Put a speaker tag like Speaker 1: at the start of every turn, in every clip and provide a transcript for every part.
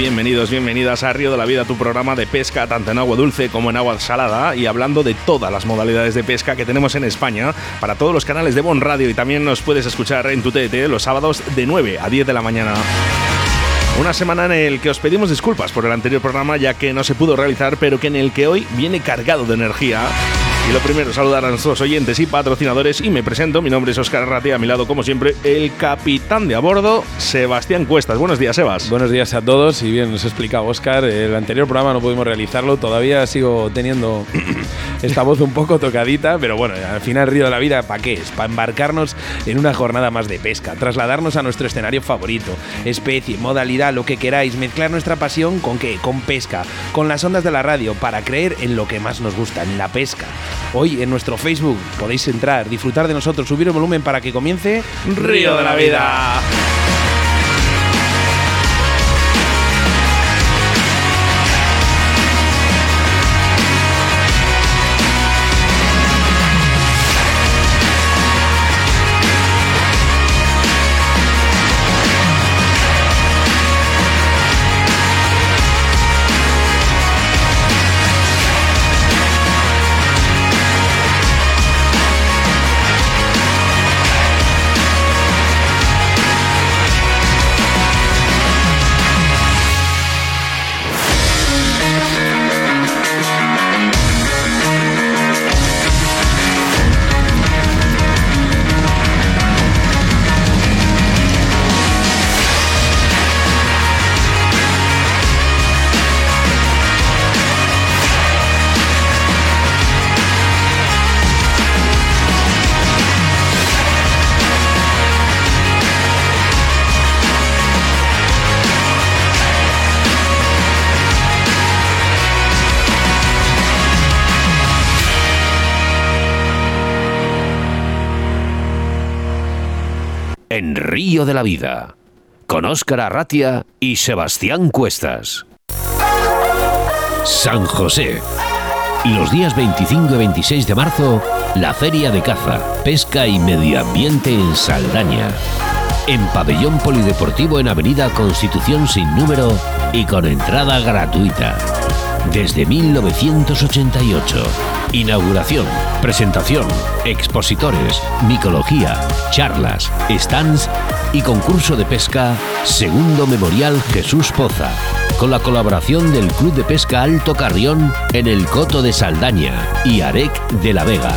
Speaker 1: Bienvenidos, bienvenidas a Río de la Vida, tu programa de pesca tanto en agua dulce como en agua salada y hablando de todas las modalidades de pesca que tenemos en España para todos los canales de Bon Radio y también nos puedes escuchar en tu TT los sábados de 9 a 10 de la mañana. Una semana en el que os pedimos disculpas por el anterior programa ya que no se pudo realizar, pero que en el que hoy viene cargado de energía y lo primero, saludar a nuestros oyentes y patrocinadores y me presento, mi nombre es Oscar Ratia, a mi lado como siempre el capitán de a bordo, Sebastián Cuestas. Buenos días, Sebas.
Speaker 2: Buenos días a todos y bien, nos ha explicado Oscar, el anterior programa no pudimos realizarlo, todavía sigo teniendo esta voz un poco tocadita, pero bueno, al final Río de la Vida, ¿para qué es? Para embarcarnos en una jornada más de pesca, trasladarnos a nuestro escenario favorito, especie, modalidad, lo que queráis, mezclar nuestra pasión con qué? Con pesca, con las ondas de la radio, para creer en lo que más nos gusta, en la pesca. Hoy en nuestro Facebook podéis entrar, disfrutar de nosotros, subir el volumen para que comience
Speaker 1: Río de la Vida.
Speaker 3: En Río de la Vida, con Óscar Arratia y Sebastián Cuestas. San José. Los días 25 y 26 de marzo, la Feria de Caza, Pesca y Medio Ambiente en Saldaña. En Pabellón Polideportivo en Avenida Constitución sin número y con entrada gratuita. Desde 1988. Inauguración, presentación, expositores, micología, charlas, stands y concurso de pesca Segundo Memorial Jesús Poza, con la colaboración del Club de Pesca Alto Carrión en el Coto de Saldaña y Arec de la Vega.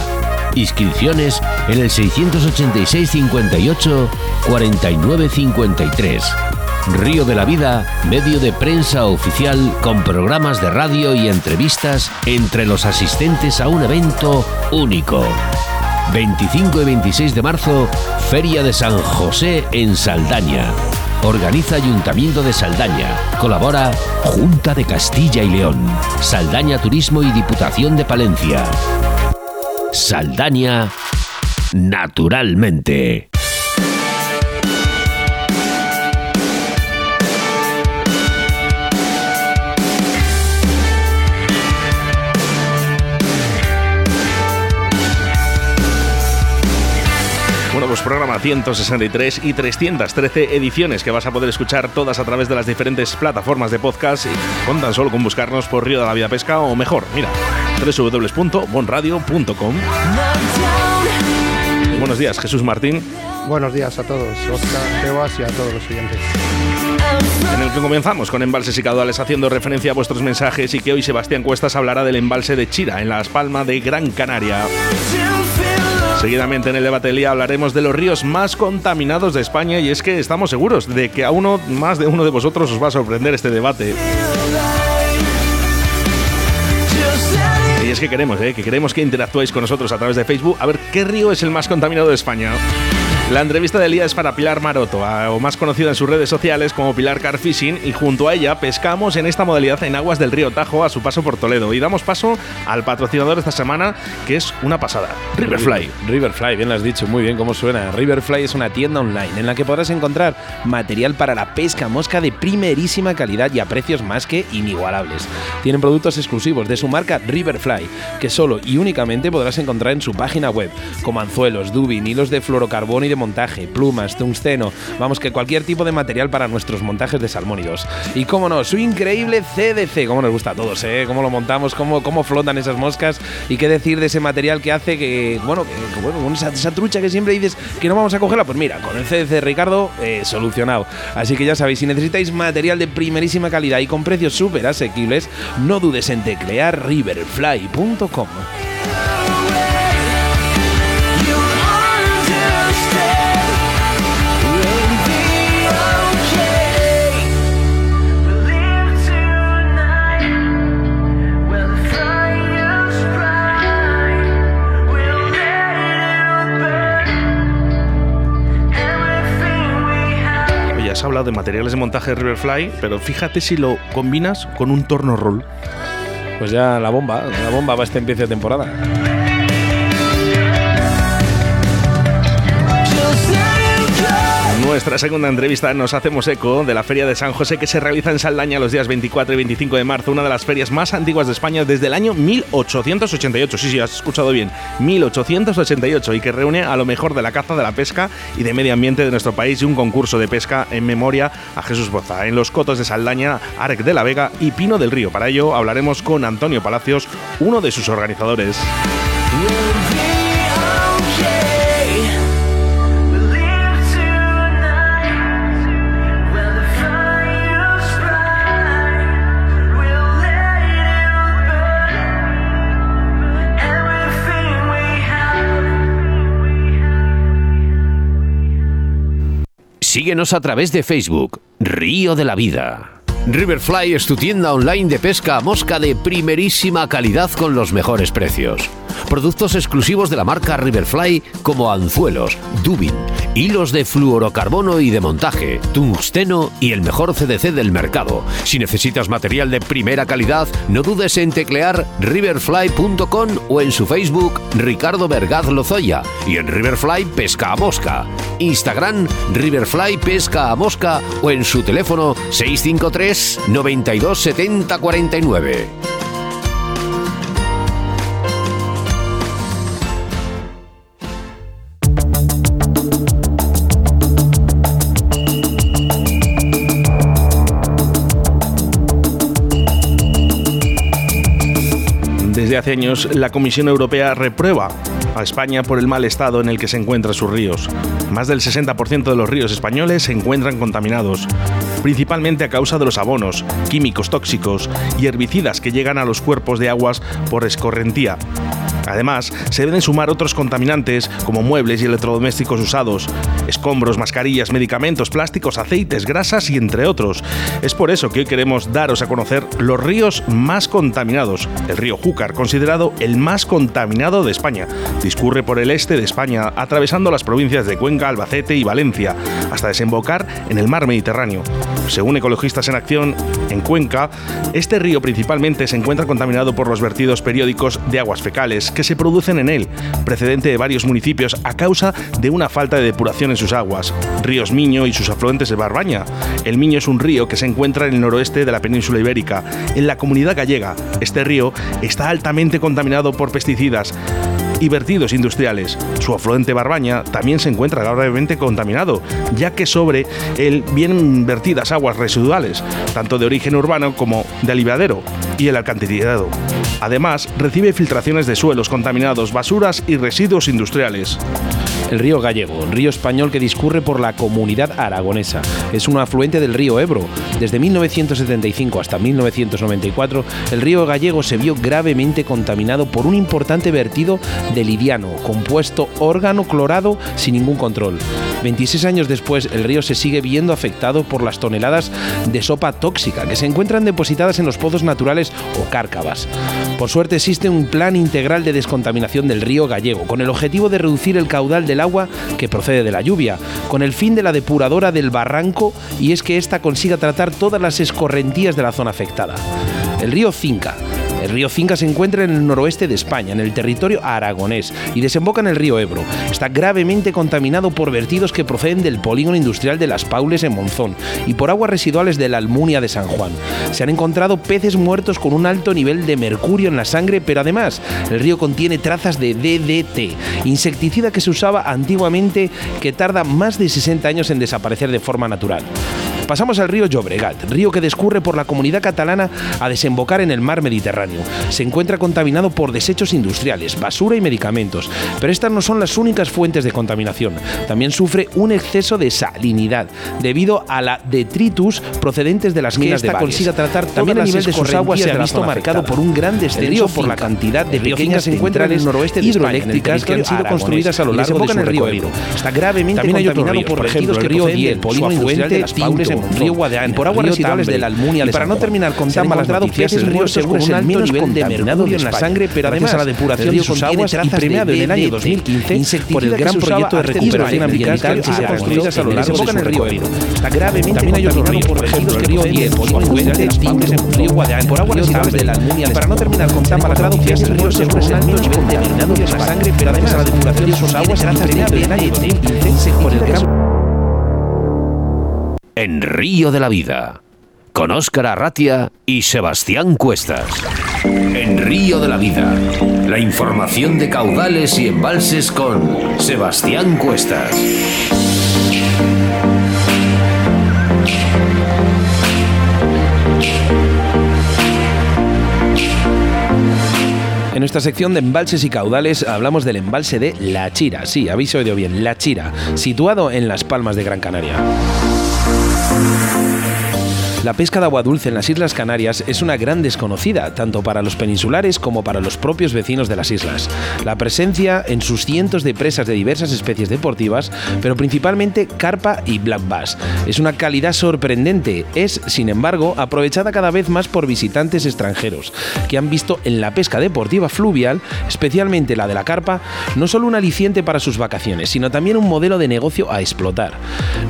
Speaker 3: Inscripciones en el 686 58 49 53. Río de la Vida, medio de prensa oficial con programas de radio y entrevistas entre los asistentes a un evento único. 25 y 26 de marzo, Feria de San José en Saldaña. Organiza Ayuntamiento de Saldaña. Colabora Junta de Castilla y León, Saldaña Turismo y Diputación de Palencia. Saldaña, naturalmente.
Speaker 1: Programa 163 y 313 ediciones que vas a poder escuchar todas a través de las diferentes plataformas de podcast y con tan solo con buscarnos por Río de la Vida Pesca o mejor, mira, www.bonradio.com. Buenos días, Jesús Martín.
Speaker 4: Buenos días a todos, Oscar, Sebas y a todos los siguientes.
Speaker 1: En el que comenzamos con embalses y caudales haciendo referencia a vuestros mensajes y que hoy Sebastián Cuestas hablará del embalse de Chira en Las Palmas de Gran Canaria. Seguidamente en el debate del día hablaremos de los ríos más contaminados de España y es que estamos seguros de que a uno más de uno de vosotros os va a sorprender este debate. Y es que queremos, ¿eh? que queremos que interactuéis con nosotros a través de Facebook a ver qué río es el más contaminado de España. La entrevista del día es para Pilar Maroto, o más conocida en sus redes sociales como Pilar Car Fishing, y junto a ella pescamos en esta modalidad en aguas del río Tajo a su paso por Toledo. Y damos paso al patrocinador esta semana, que es una pasada, Riverfly.
Speaker 2: Riverfly, bien lo has dicho, muy bien cómo suena. Riverfly es una tienda online en la que podrás encontrar material para la pesca mosca de primerísima calidad y a precios más que inigualables. Tienen productos exclusivos de su marca Riverfly, que solo y únicamente podrás encontrar en su página web, como anzuelos, dubin, hilos de fluorocarbono y de montaje, plumas, tungsteno, vamos que cualquier tipo de material para nuestros montajes de salmónidos. Y cómo no, su increíble CDC, cómo nos gusta a todos, ¿eh? Cómo lo montamos, cómo, cómo flotan esas moscas y qué decir de ese material que hace que, bueno, que, bueno esa, trucha que siempre dices que no vamos a cogerla, pues mira, con el CDC Ricardo, eh, solucionado. Así que ya sabéis, si necesitáis material de primerísima calidad y con precios súper asequibles, no dudes en teclear riverfly.com.
Speaker 1: de materiales de montaje de Riverfly, pero fíjate si lo combinas con un torno roll.
Speaker 2: Pues ya la bomba, la bomba va a este empiece de temporada.
Speaker 1: Nuestra segunda entrevista nos hacemos eco de la Feria de San José que se realiza en Saldaña los días 24 y 25 de marzo, una de las ferias más antiguas de España desde el año 1888. Sí, sí, has escuchado bien, 1888 y que reúne a lo mejor de la caza, de la pesca y de medio ambiente de nuestro país y un concurso de pesca en memoria a Jesús Boza en los cotos de Saldaña, Arec de la Vega y Pino del Río. Para ello hablaremos con Antonio Palacios, uno de sus organizadores.
Speaker 3: Síguenos a través de Facebook, Río de la Vida. Riverfly es tu tienda online de pesca a mosca de primerísima calidad con los mejores precios. Productos exclusivos de la marca Riverfly como anzuelos, dubin, hilos de fluorocarbono y de montaje, tungsteno y el mejor CDC del mercado. Si necesitas material de primera calidad, no dudes en teclear riverfly.com o en su Facebook Ricardo Vergaz Lozoya y en Riverfly Pesca a Mosca. Instagram Riverfly Pesca a Mosca o en su teléfono 653 92 70 49.
Speaker 1: Años, la Comisión Europea reprueba a España por el mal estado en el que se encuentran sus ríos. Más del 60% de los ríos españoles se encuentran contaminados, principalmente a causa de los abonos, químicos tóxicos y herbicidas que llegan a los cuerpos de aguas por escorrentía. Además, se deben sumar otros contaminantes como muebles y electrodomésticos usados, escombros, mascarillas, medicamentos, plásticos, aceites, grasas y entre otros. Es por eso que hoy queremos daros a conocer los ríos más contaminados. El río Júcar, considerado el más contaminado de España, discurre por el este de España, atravesando las provincias de Cuenca, Albacete y Valencia, hasta desembocar en el mar Mediterráneo. Según Ecologistas en Acción, en Cuenca, este río principalmente se encuentra contaminado por los vertidos periódicos de aguas fecales que se producen en él, precedente de varios municipios a causa de una falta de depuración en sus aguas. Ríos Miño y sus afluentes de Barbaña. El Miño es un río que se encuentra en el noroeste de la península ibérica, en la comunidad gallega. Este río está altamente contaminado por pesticidas y vertidos industriales. Su afluente Barbaña también se encuentra gravemente contaminado, ya que sobre él vienen vertidas aguas residuales, tanto de origen urbano como de aliviadero y el alcantarillado. Además, recibe filtraciones de suelos contaminados, basuras y residuos industriales.
Speaker 2: El río Gallego, río español que discurre por la comunidad aragonesa. Es un afluente del río Ebro. Desde 1975 hasta 1994, el río Gallego se vio gravemente contaminado por un importante vertido de lidiano, compuesto órgano clorado sin ningún control. 26 años después, el río se sigue viendo afectado por las toneladas de sopa tóxica que se encuentran depositadas en los pozos naturales o cárcavas. Por suerte existe un plan integral de descontaminación del río gallego, con el objetivo de reducir el caudal del agua que procede de la lluvia, con el fin de la depuradora del barranco y es que ésta consiga tratar todas las escorrentías de la zona afectada. El río Cinca el río Cinca se encuentra en el noroeste de España, en el territorio aragonés, y desemboca en el río Ebro. Está gravemente contaminado por vertidos que proceden del polígono industrial de Las Paules en Monzón y por aguas residuales de la Almunia de San Juan. Se han encontrado peces muertos con un alto nivel de mercurio en la sangre, pero además el río contiene trazas de DDT, insecticida que se usaba antiguamente que tarda más de 60 años en desaparecer de forma natural. Pasamos al río Llobregat, río que discurre por la comunidad catalana a desembocar en el mar Mediterráneo. Se encuentra contaminado por desechos industriales, basura y medicamentos, pero estas no son las únicas fuentes de contaminación. También sufre un exceso de salinidad debido a la detritus procedentes de las minas de consiga tratar también a nivel de sus aguas se ha visto marcado por un gran descenso por la cantidad de pequeñas el noroeste de hidroeléctricas que han sido construidas a lo largo de su el río Ebro. Está gravemente también contaminado por ejemplo, el río Diel, polígono industrial de las Paules río Guadeán, por aguas residuales de la Almunia. Y para no terminar con tan malas noticias, el río seguro es el menos contaminado en la sangre, pero además a la depuración de sus aguas y premiado en el año 2015 por el gran proyecto de recuperación ambiental que se ha construido a lo largo de río Ebro. Está gravemente también hay otros ríos, por ejemplo, el río industrial de las Paules, el río Guadeán, por aguas residuales de la Almunia. Para no terminar con tan malas noticias, el río seguro es el menos contaminado en la sangre, pero además a la depuración de sus aguas y premiado en el año 2015 por el gran
Speaker 3: en Río de la Vida, con Óscar Arratia y Sebastián Cuestas. En Río de la Vida, la información de caudales y embalses con Sebastián Cuestas.
Speaker 2: En nuestra sección de embalses y caudales hablamos del embalse de La Chira. Sí, habéis oído bien, La Chira, situado en Las Palmas de Gran Canaria. Thank you. La pesca de agua dulce en las Islas Canarias es una gran desconocida, tanto para los peninsulares como para los propios vecinos de las islas. La presencia en sus cientos de presas de diversas especies deportivas, pero principalmente carpa y black bass, es una calidad sorprendente. Es, sin embargo, aprovechada cada vez más por visitantes extranjeros, que han visto en la pesca deportiva fluvial, especialmente la de la carpa, no solo un aliciente para sus vacaciones, sino también un modelo de negocio a explotar.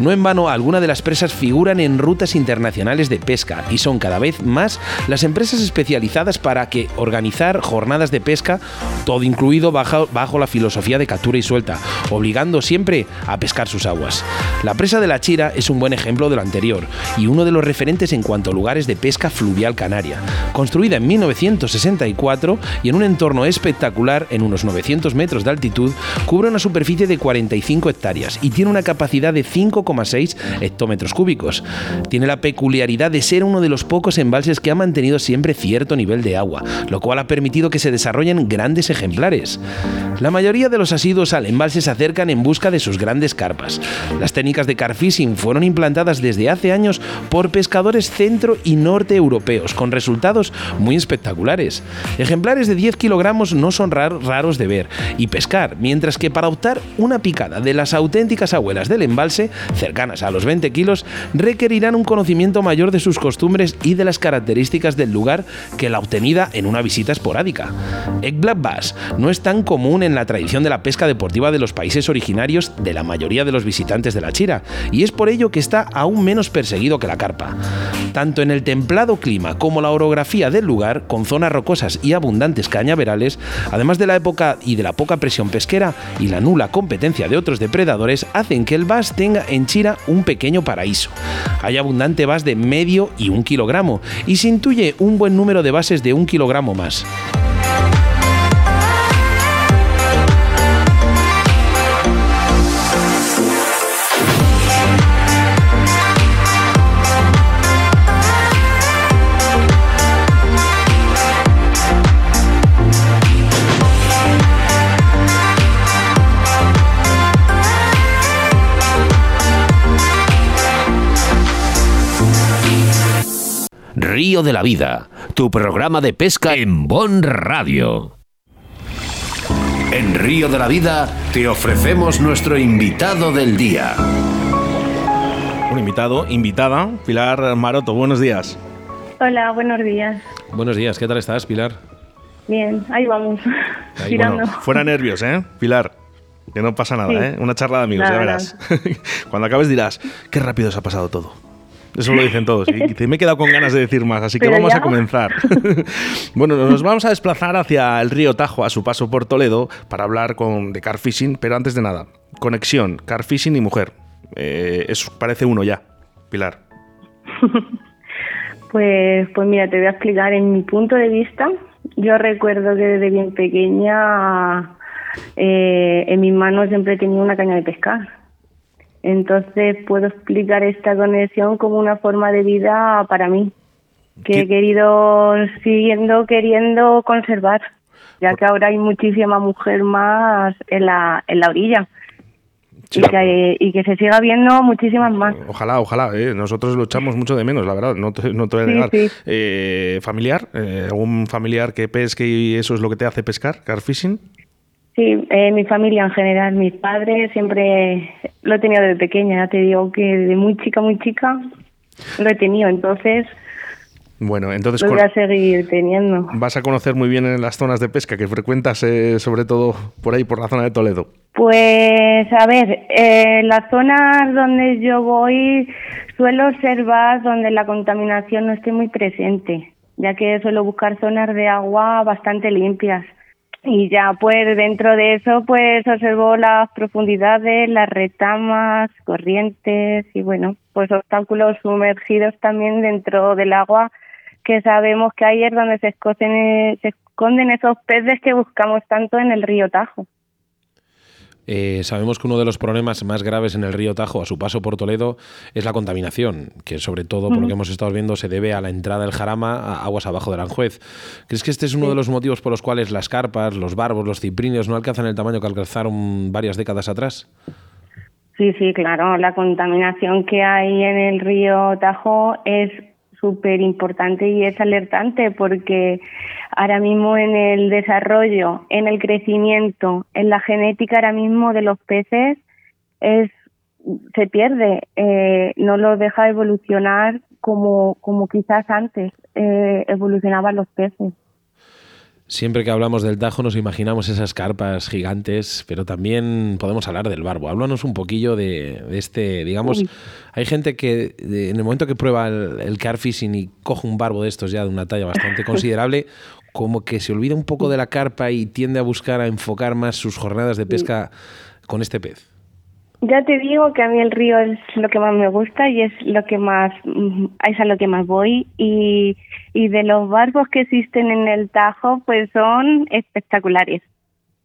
Speaker 2: No en vano, algunas de las presas figuran en rutas internacionales de pesca y son cada vez más las empresas especializadas para que organizar jornadas de pesca, todo incluido bajo, bajo la filosofía de captura y suelta, obligando siempre a pescar sus aguas. La presa de la Chira es un buen ejemplo de lo anterior y uno de los referentes en cuanto a lugares de pesca fluvial canaria. Construida en 1964 y en un entorno espectacular en unos 900 metros de altitud, cubre una superficie de 45 hectáreas y tiene una capacidad de 5,6 hectómetros cúbicos. Tiene la peculiaridad de ser uno de los pocos embalses que ha mantenido siempre cierto nivel de agua, lo cual ha permitido que se desarrollen grandes ejemplares. La mayoría de los asiduos al embalse se acercan en busca de sus grandes carpas. Las técnicas de carfishing fueron implantadas desde hace años por pescadores centro y norte europeos, con resultados muy espectaculares. Ejemplares de 10 kilogramos no son raros de ver y pescar, mientras que para optar una picada de las auténticas abuelas del embalse, cercanas a los 20 kilos, requerirán un conocimiento mayor de sus costumbres y de las características del lugar que la obtenida en una visita esporádica. Egg Black Bass no es tan común en la tradición de la pesca deportiva de los países originarios de la mayoría de los visitantes de la Chira, y es por ello que está aún menos perseguido que la carpa. Tanto en el templado clima como la orografía del lugar, con zonas rocosas y abundantes cañaverales, además de la época y de la poca presión pesquera y la nula competencia de otros depredadores, hacen que el bass tenga en Chira un pequeño paraíso. Hay abundante bass de medio y un kilogramo, y se intuye un buen número de bases de un kilogramo más.
Speaker 3: Río de la Vida, tu programa de pesca en Bon Radio. En Río de la Vida te ofrecemos nuestro invitado del día.
Speaker 1: Un invitado, invitada, Pilar Maroto, buenos días.
Speaker 5: Hola, buenos días.
Speaker 2: Buenos días, ¿qué tal estás, Pilar?
Speaker 5: Bien, ahí vamos.
Speaker 2: Ahí.
Speaker 1: Bueno, fuera nervios, ¿eh? Pilar. Que no pasa nada,
Speaker 5: Sí.
Speaker 1: ¿eh? Una charla de amigos,
Speaker 5: Nada,
Speaker 1: ya verás. Cuando acabes dirás, qué rápido se ha pasado todo. Eso lo dicen todos. Y me he quedado con ganas de decir más, así que vamos
Speaker 5: ya.
Speaker 1: a comenzar. bueno, nos vamos a desplazar hacia el río Tajo a su paso por Toledo para hablar con, de car fishing, pero antes de nada, conexión, car fishing y mujer. Eh, eso parece uno ya, Pilar.
Speaker 5: Pues, pues mira, te voy a explicar en mi punto de vista. Yo recuerdo que desde bien pequeña eh, en mis manos siempre tenía una caña de pescar. Entonces puedo explicar esta conexión como una forma de vida para mí, que
Speaker 1: ¿Qué-
Speaker 5: he querido, siguiendo queriendo conservar, ya que ahora hay muchísima mujer más en la, en la orilla.
Speaker 1: Sí,
Speaker 5: y, que, y que se siga viendo muchísimas más.
Speaker 1: Ojalá, ojalá. ¿eh? Nosotros lo echamos mucho de menos, la verdad. No te, no te voy a
Speaker 5: Sí,
Speaker 1: negar.
Speaker 5: sí.
Speaker 1: Eh, ¿Familiar? Eh, ¿Algún familiar que pesque y eso es lo que te hace pescar? ¿Car fishing?
Speaker 5: Sí, eh, mi familia en general, mis padres siempre lo he tenido desde pequeña, ya te digo que de muy chica, muy chica lo he tenido, entonces
Speaker 1: Bueno, entonces
Speaker 5: lo voy a seguir teniendo.
Speaker 1: vas a conocer muy bien en las zonas de pesca que frecuentas, eh, sobre todo por ahí, por la zona de Toledo.
Speaker 5: Pues a ver, eh, las zonas donde yo voy suelo observar donde la contaminación no esté muy presente, ya que suelo buscar zonas de agua bastante limpias. Y ya pues dentro de eso pues observo las profundidades, las retamas, corrientes y bueno, pues obstáculos sumergidos también dentro del agua que sabemos que ahí es donde se esconden, se esconden esos peces que buscamos tanto en el río Tajo.
Speaker 2: Eh, sabemos que uno de los problemas más graves en el río Tajo a su paso por Toledo es la contaminación, que sobre todo, por lo que hemos estado viendo, se debe a la entrada del Jarama a aguas abajo de Aranjuez. ¿Crees que este es uno de los motivos por los cuales las carpas, los barbos, los ciprinios no alcanzan el tamaño que alcanzaron varias décadas atrás?
Speaker 5: Sí, sí, claro. La contaminación que hay en el río Tajo es súper importante y es alertante porque ahora mismo en el desarrollo, en el crecimiento, en la genética ahora mismo de los peces es se pierde, eh, no los deja evolucionar como, como quizás antes eh, evolucionaban los peces.
Speaker 2: Siempre que hablamos del Tajo nos imaginamos esas carpas gigantes, pero también podemos hablar del barbo. Háblanos un poquillo de, de este, digamos,
Speaker 5: Uy.
Speaker 2: hay gente que de- en el momento que prueba el, el car fishing y coge un barbo de estos ya de una talla bastante considerable, como que se olvida un poco de la carpa y tiende a buscar a enfocar más sus jornadas de pesca con este pez.
Speaker 5: Ya te digo que a mí el río es lo que más me gusta y es lo que más mm, es a lo que más voy y, y de los barbos que existen en el Tajo pues son espectaculares.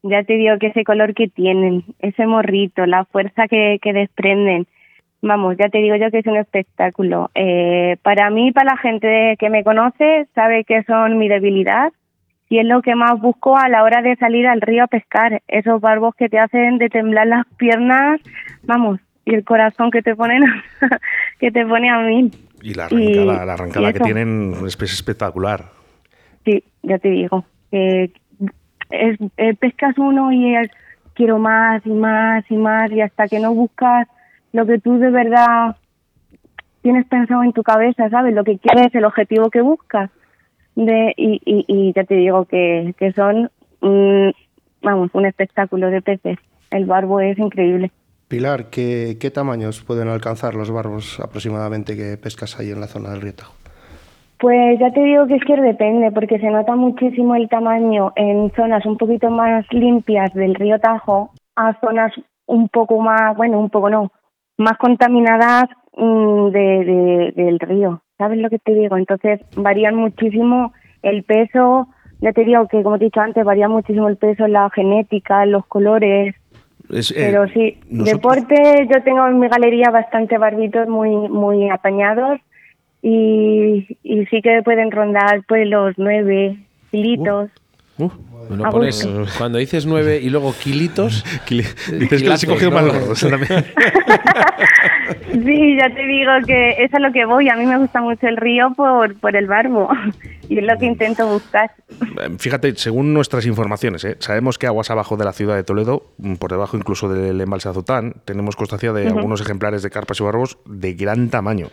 Speaker 5: Ya te digo que ese color que tienen, ese morrito, la fuerza que, que desprenden, vamos, ya te digo yo que es un espectáculo. Eh, para mí, para la gente que me conoce, sabe que son mi debilidad y es lo que más busco a la hora de salir al río a pescar, esos barbos que te hacen de temblar las piernas, vamos, y el corazón que te ponen que te pone a mí.
Speaker 1: Y la
Speaker 5: Y-
Speaker 1: arrancada, la arrancada que tienen es es espectacular.
Speaker 5: Sí, ya te digo. Eh, es, eh, pescas uno y es, quiero más y más y más y hasta que no buscas lo que tú de verdad tienes pensado en tu cabeza, ¿sabes? Lo que quieres, el objetivo que buscas. De, y, y, y ya te digo que, que son, vamos, un espectáculo de peces. El barbo es increíble.
Speaker 4: Pilar, ¿qué, ¿qué tamaños pueden alcanzar los barbos aproximadamente que pescas ahí en la zona del río Tajo?
Speaker 5: Pues ya te digo que es que depende, porque se nota muchísimo el tamaño en zonas un poquito más limpias del río Tajo a zonas un poco más, bueno, un poco no, más contaminadas mm, de, de- del río. ¿Sabes lo que te digo? Entonces varían muchísimo el peso, ya te digo que como te he dicho antes, varía muchísimo el peso, la genética, los colores,
Speaker 1: Es, eh,
Speaker 5: pero sí,
Speaker 1: nosotros-
Speaker 5: deporte, yo tengo en mi galería bastante barbitos muy muy apañados y, y sí que pueden rondar pues los nueve kilitos.
Speaker 1: Uh,
Speaker 2: lo
Speaker 5: A
Speaker 2: pones, cuando dices nueve y luego kilitos,
Speaker 1: Kili- Dices que les he cogido
Speaker 2: ¿no?
Speaker 1: mal gordos también.
Speaker 5: Sí, ya te digo que es a lo que voy. A mí me gusta mucho el río por, por el barbo. y es lo que intento buscar.
Speaker 1: Eh, fíjate, según nuestras informaciones, ¿eh? sabemos que aguas abajo de la ciudad de Toledo, mm, por debajo incluso del embalse Azután, tenemos constancia de algunos ejemplares de carpas y barbos de gran tamaño.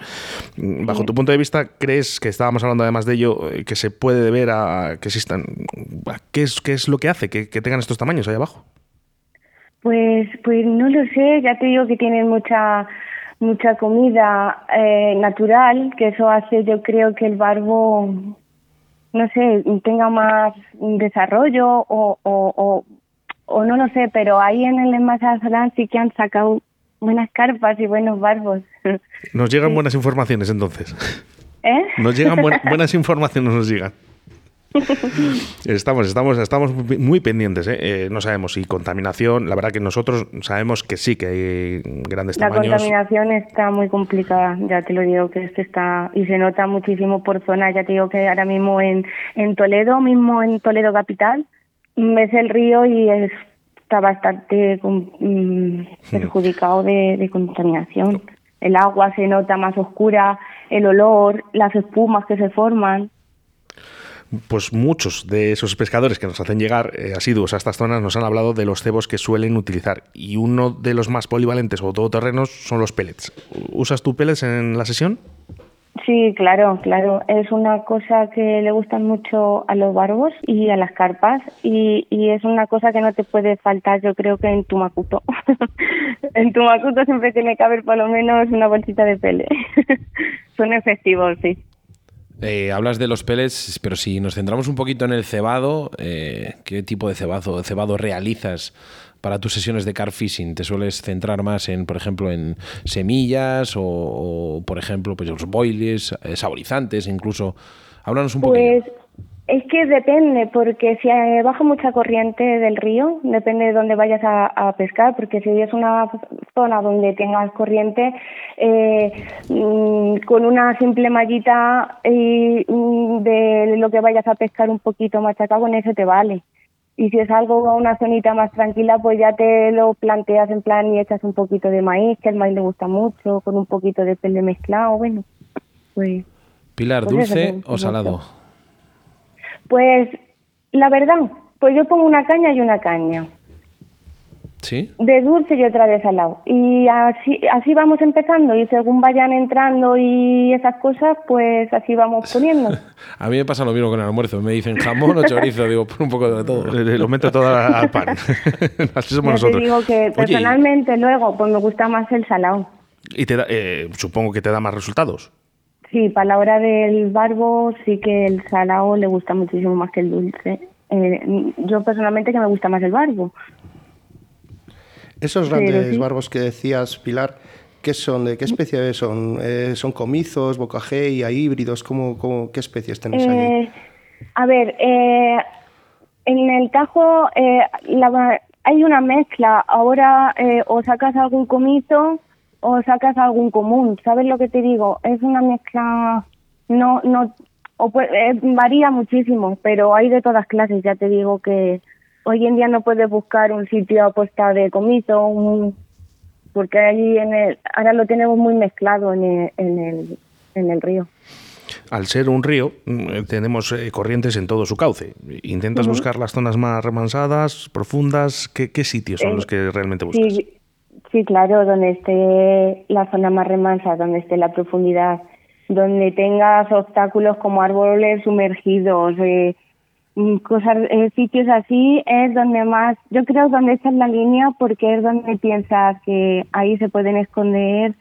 Speaker 1: Mm, bajo tu punto de vista, ¿crees que estábamos hablando además de ello, eh, que se puede deber a que existan? ¿Qué es, qué es lo que hace que, que tengan estos tamaños ahí abajo?
Speaker 5: Pues, pues no lo sé, ya te digo que tienen mucha mucha comida eh, natural, que eso hace yo creo que el barbo, no sé, tenga más desarrollo o, o, o, no lo sé, pero ahí en el envase Solán sí que han sacado buenas carpas y buenos barbos.
Speaker 1: Nos llegan buenas informaciones entonces.
Speaker 5: ¿Eh?
Speaker 1: Nos llegan buenas informaciones, nos llegan. Estamos, estamos, estamos muy pendientes. ¿eh? ¿eh? no sabemos si contaminación. La verdad que nosotros sabemos que sí, que hay grandes
Speaker 5: la
Speaker 1: tamaños.
Speaker 5: La contaminación está muy complicada, ya te lo digo, que este está y se nota muchísimo por zona. Ya te digo que ahora mismo en, en Toledo, mismo en Toledo capital, ves el río y está bastante mm, perjudicado de, de contaminación. El agua se nota más oscura, el olor, las espumas que se forman
Speaker 1: pues muchos de esos pescadores que nos hacen llegar eh, asiduos a estas zonas nos han hablado de los cebos que suelen utilizar y uno de los más polivalentes o todoterrenos son los pellets. ¿Usas tú pellets en la sesión?
Speaker 5: Sí, claro, claro. Es una cosa que le gustan mucho a los barbos y a las carpas y, y es una cosa que no te puede faltar, yo creo que en tu macuto. en tu macuto siempre tiene que haber por lo menos una bolsita de pele. Son efectivos, sí.
Speaker 2: Eh, hablas de los pellets, pero si nos centramos un poquito en el cebado, eh, ¿qué tipo de cebado, cebado realizas para tus sesiones de car fishing? ¿Te sueles centrar más en, por ejemplo, en semillas o, por ejemplo, pues los boilies, eh, saborizantes, incluso? Háblanos un
Speaker 5: pues... Es que depende, porque si baja mucha corriente del río, depende de dónde vayas a, pescar, porque si es una zona donde tengas corriente, eh, mm, con una simple mallita y, mm, de lo que vayas a pescar un poquito machacado, con eso te vale. Y si es algo a una zonita más tranquila, pues ya te lo planteas en plan y echas un poquito de maíz, que al maíz le gusta mucho, con un poquito de pele mezclado, bueno, pues...
Speaker 2: Pilar, pues ¿dulce o salado?
Speaker 5: Pues la verdad, pues yo pongo una caña y una caña.
Speaker 2: ¿Sí?
Speaker 5: De dulce y otra de salado. Y así, así vamos empezando y según vayan entrando y esas cosas, pues así vamos poniendo.
Speaker 2: A mí me pasa lo mismo con el almuerzo. Me dicen jamón o chorizo, digo, pon un poco de todo.
Speaker 1: Lo meto todo al pan. así somos nosotros.
Speaker 5: digo que personalmente luego pues me gusta más el salado.
Speaker 1: Y te eh, supongo que te da más resultados.
Speaker 5: Sí, para la hora del barbo sí que el salado le gusta muchísimo más que el dulce. Eh, yo personalmente que me gusta más el barbo.
Speaker 4: Esos grandes barbos que decías, Pilar, ¿qué son? ¿De qué especie son? Eh, ¿Son comizos, bocajey, híbridos? ¿Cómo, cómo, ¿Qué especies tenéis allí?
Speaker 5: Eh, a ver, en el Tajo hay una mezcla. Ahora o sacas algún comizo o sacas algún común, ¿sabes lo que te digo? Es una mezcla, no, no, o eh, varía muchísimo, pero hay de todas clases, ya te digo que hoy en día no puedes buscar un sitio apuesta de comiso, un, porque allí en el, ahora lo tenemos muy mezclado en el, en el, en el río.
Speaker 1: Al ser un río, mm, tenemos eh, corrientes en todo su cauce. ¿Intentas buscar las zonas más remansadas, profundas? ¿Qué, qué sitios son los que realmente buscas?
Speaker 5: Sí, Sí, claro, donde esté la zona más remansa, donde esté la profundidad, donde tengas obstáculos como árboles sumergidos, eh, mm, cosas, eh, sitios así es donde más, yo creo donde está la línea porque es donde piensas que ahí se pueden esconder,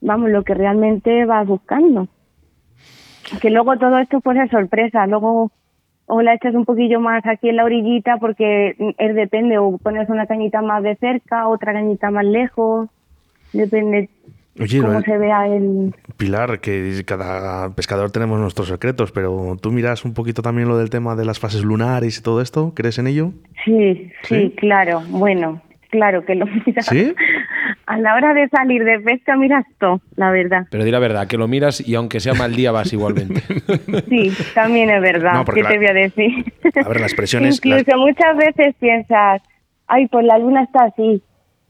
Speaker 5: vamos, lo que realmente vas buscando. Que luego todo esto pues es sorpresa, luego o la echas un poquillo más aquí en la orillita porque es depende, o pones una cañita más de cerca, otra cañita más lejos, depende cómo se vea el...
Speaker 1: Pilar, que cada pescador tenemos nuestros secretos, pero tú miras un poquito también lo del tema de las fases lunares y todo esto, ¿crees en ello?
Speaker 5: Sí, sí, claro, bueno, claro que lo miras.
Speaker 1: ¿Sí?
Speaker 5: a la hora de salir de pesca miras todo, la verdad.
Speaker 2: Pero di la verdad, que lo miras y aunque sea mal día vas igualmente.
Speaker 5: sí, también es verdad. ¿Qué te voy a decir?
Speaker 1: A ver, las presiones...
Speaker 5: Incluso muchas veces piensas, ay, pues la luna está así,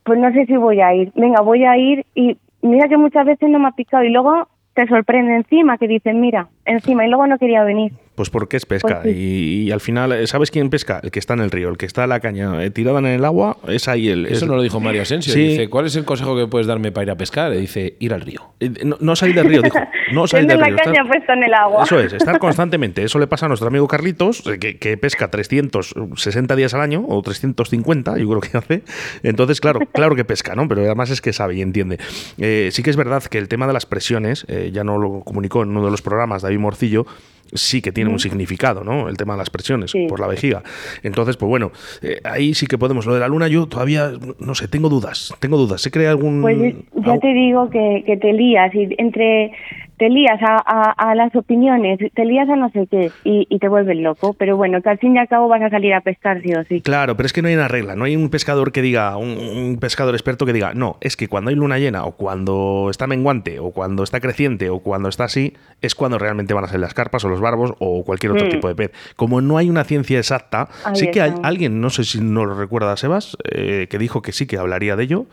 Speaker 5: pues no sé si voy a ir. Venga, voy a ir y mira que muchas veces no me ha picado y luego te sorprende encima que dicen, mira, encima y luego no quería venir.
Speaker 1: Pues porque es pesca.
Speaker 5: Pues
Speaker 1: y, y al final, eh, ¿sabes quién pesca? El que está en el río, el que está en la caña eh, tirada en el agua, es ahí el.
Speaker 2: Eso
Speaker 1: es-
Speaker 2: no lo dijo Mario Asensio.
Speaker 1: Sí.
Speaker 2: Dice, ¿cuál es el consejo que puedes darme para ir a pescar? Y dice, ir al río.
Speaker 1: Eh, No, no salir del río, dijo. No salir del
Speaker 5: la
Speaker 1: río.
Speaker 5: caña
Speaker 1: estar-
Speaker 5: puesta en el agua.
Speaker 1: Eso es, estar constantemente. Eso le pasa a nuestro amigo Carlitos, eh, que, que pesca 360 días al año, o 350, yo creo que hace. Entonces, claro, claro que pesca, ¿no? Pero además es que sabe y entiende. Eh, sí que es verdad que el tema de las presiones, eh, ya no lo comunicó en uno de los programas David Morcillo, sí que tiene un significado, ¿no? El tema de las presiones
Speaker 5: Sí.
Speaker 1: por la vejiga. Entonces, pues bueno, eh, ahí sí que podemos. Lo de la luna, yo todavía, no sé, tengo dudas, tengo dudas. ¿Se crea algún...?
Speaker 5: Pues es- ya te digo que, que te lías y entre te lías a, a, a las opiniones, te lías a no sé qué y, y te vuelves loco. Pero bueno, que al fin y al cabo vas a salir a pescar sí o sí.
Speaker 1: Claro, pero es que no hay una regla, no hay un pescador que diga, un, un pescador experto que diga, no, es que cuando hay luna llena o cuando está menguante o cuando está creciente o cuando está así, es cuando realmente van a ser las carpas o los barbos o cualquier otro
Speaker 5: Mm.
Speaker 1: tipo de pez. Como no hay una ciencia exacta,
Speaker 5: Ahí
Speaker 1: sí que hay alguien, no sé si no lo recuerda Sebas, eh, que dijo que sí que hablaría de ello,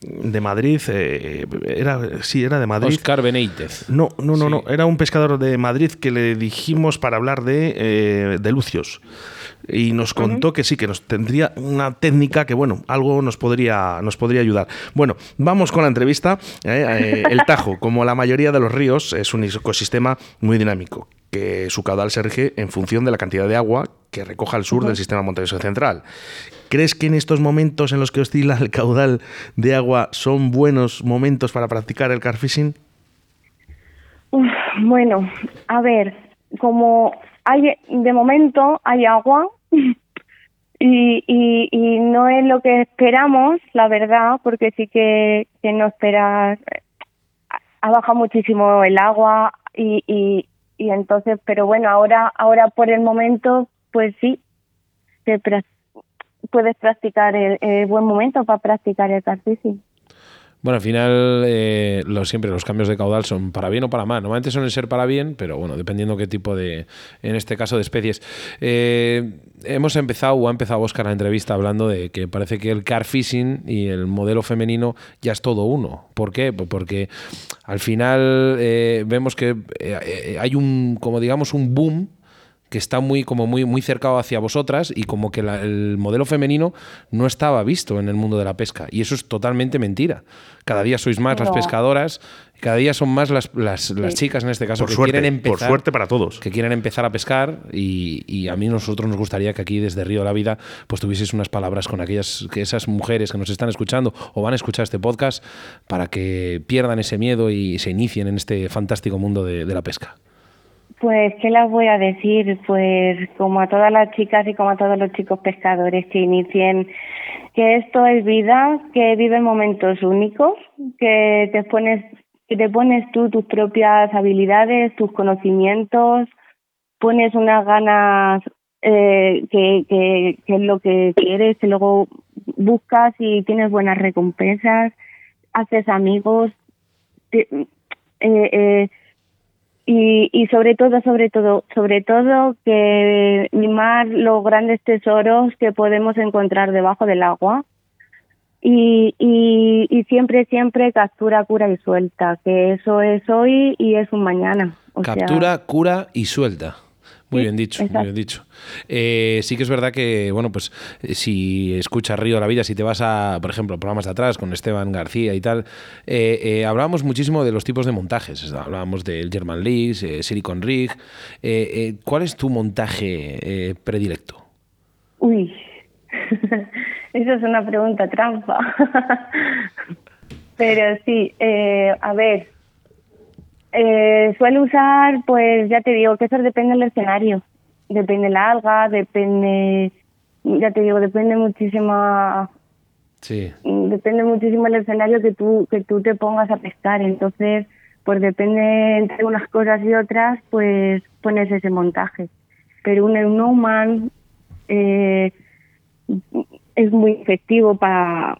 Speaker 1: de Madrid, eh, era, sí, era de Madrid.
Speaker 2: Oscar Benítez.
Speaker 1: No, no, no,
Speaker 2: Sí.
Speaker 1: no. Era un pescador de Madrid que le dijimos para hablar de, eh, de lucios. Y nos contó que sí, que nos tendría una técnica que, bueno, algo nos podría, nos podría ayudar. Bueno, vamos con la entrevista. Eh, eh, el Tajo, como la mayoría de los ríos, es un ecosistema muy dinámico, que su caudal se rige en función de la cantidad de agua que recoja al sur del sistema montañoso central. ¿Crees que en estos momentos en los que oscila el caudal de agua son buenos momentos para practicar el carfishing?
Speaker 5: Bueno, a ver, como hay de momento hay agua y, y, y no es lo que esperamos, la verdad, porque sí que, que no esperas. Ha bajado muchísimo el agua y, y, y entonces, pero bueno, ahora ahora por el momento, pues sí, te puedes practicar el, buen momento para practicar el carfishing.
Speaker 2: Bueno, al final, eh, siempre los cambios de caudal son para bien o para mal. Normalmente suelen ser para bien, pero bueno, dependiendo qué tipo de, en este caso, de especies. Eh, hemos empezado, o ha empezado Oscar la entrevista hablando de que parece que el car fishing y el modelo femenino ya es todo uno. ¿Por qué? Pues porque al final eh, vemos que hay un, como digamos, un boom que está muy como muy muy cercado hacia vosotras y como que la- el modelo femenino no estaba visto en el mundo de la pesca y eso es totalmente mentira. Cada día sois más las pescadoras, cada día son más las, las, las chicas en este caso
Speaker 1: Por
Speaker 2: que
Speaker 1: suerte,
Speaker 2: quieren empezar
Speaker 1: por suerte para todos.
Speaker 2: que quieren empezar a pescar y, y a mí nosotros nos gustaría que aquí desde Río de la Vida pues tuvieseis unas palabras con aquellas que esas mujeres que nos están escuchando o van a escuchar este podcast para que pierdan ese miedo y se inicien en este fantástico mundo de, de la pesca.
Speaker 5: Pues, ¿qué les voy a decir? Pues, como a todas las chicas y como a todos los chicos pescadores que inicien, que esto es vida, que viven momentos únicos, que te pones, que te pones tú tus propias habilidades, tus conocimientos, pones unas ganas eh, que, que, que es lo que quieres, que luego buscas y tienes buenas recompensas, haces amigos, te- eh, eh, y, y sobre todo, sobre todo, sobre todo que mimar los grandes tesoros que podemos encontrar debajo del agua y, y, y siempre, siempre captura, cura y suelta, que eso es hoy y es un mañana.
Speaker 2: Captura, cura y suelta. Muy bien dicho, muy bien dicho. Eh, sí que es verdad que, bueno, pues eh, si escuchas Río de la Vida, si te vas a, por ejemplo, programas de atrás con Esteban García y tal, eh, eh, hablábamos muchísimo de los tipos de montajes. Hablábamos del German Leaks, eh, Silicon Rig. Eh, eh, ¿Cuál es tu montaje eh, predilecto?
Speaker 5: Uy, eso es una pregunta trampa. Pero sí, eh, a ver, eh, suelo usar, pues ya te digo que eso depende del escenario, depende la alga, depende, ya te digo, depende muchísima,
Speaker 2: Sí.
Speaker 5: depende muchísimo el escenario que tú que tú te pongas a pescar. Entonces, pues depende entre unas cosas y otras, pues pones ese montaje. Pero un Neumann eh, es muy efectivo para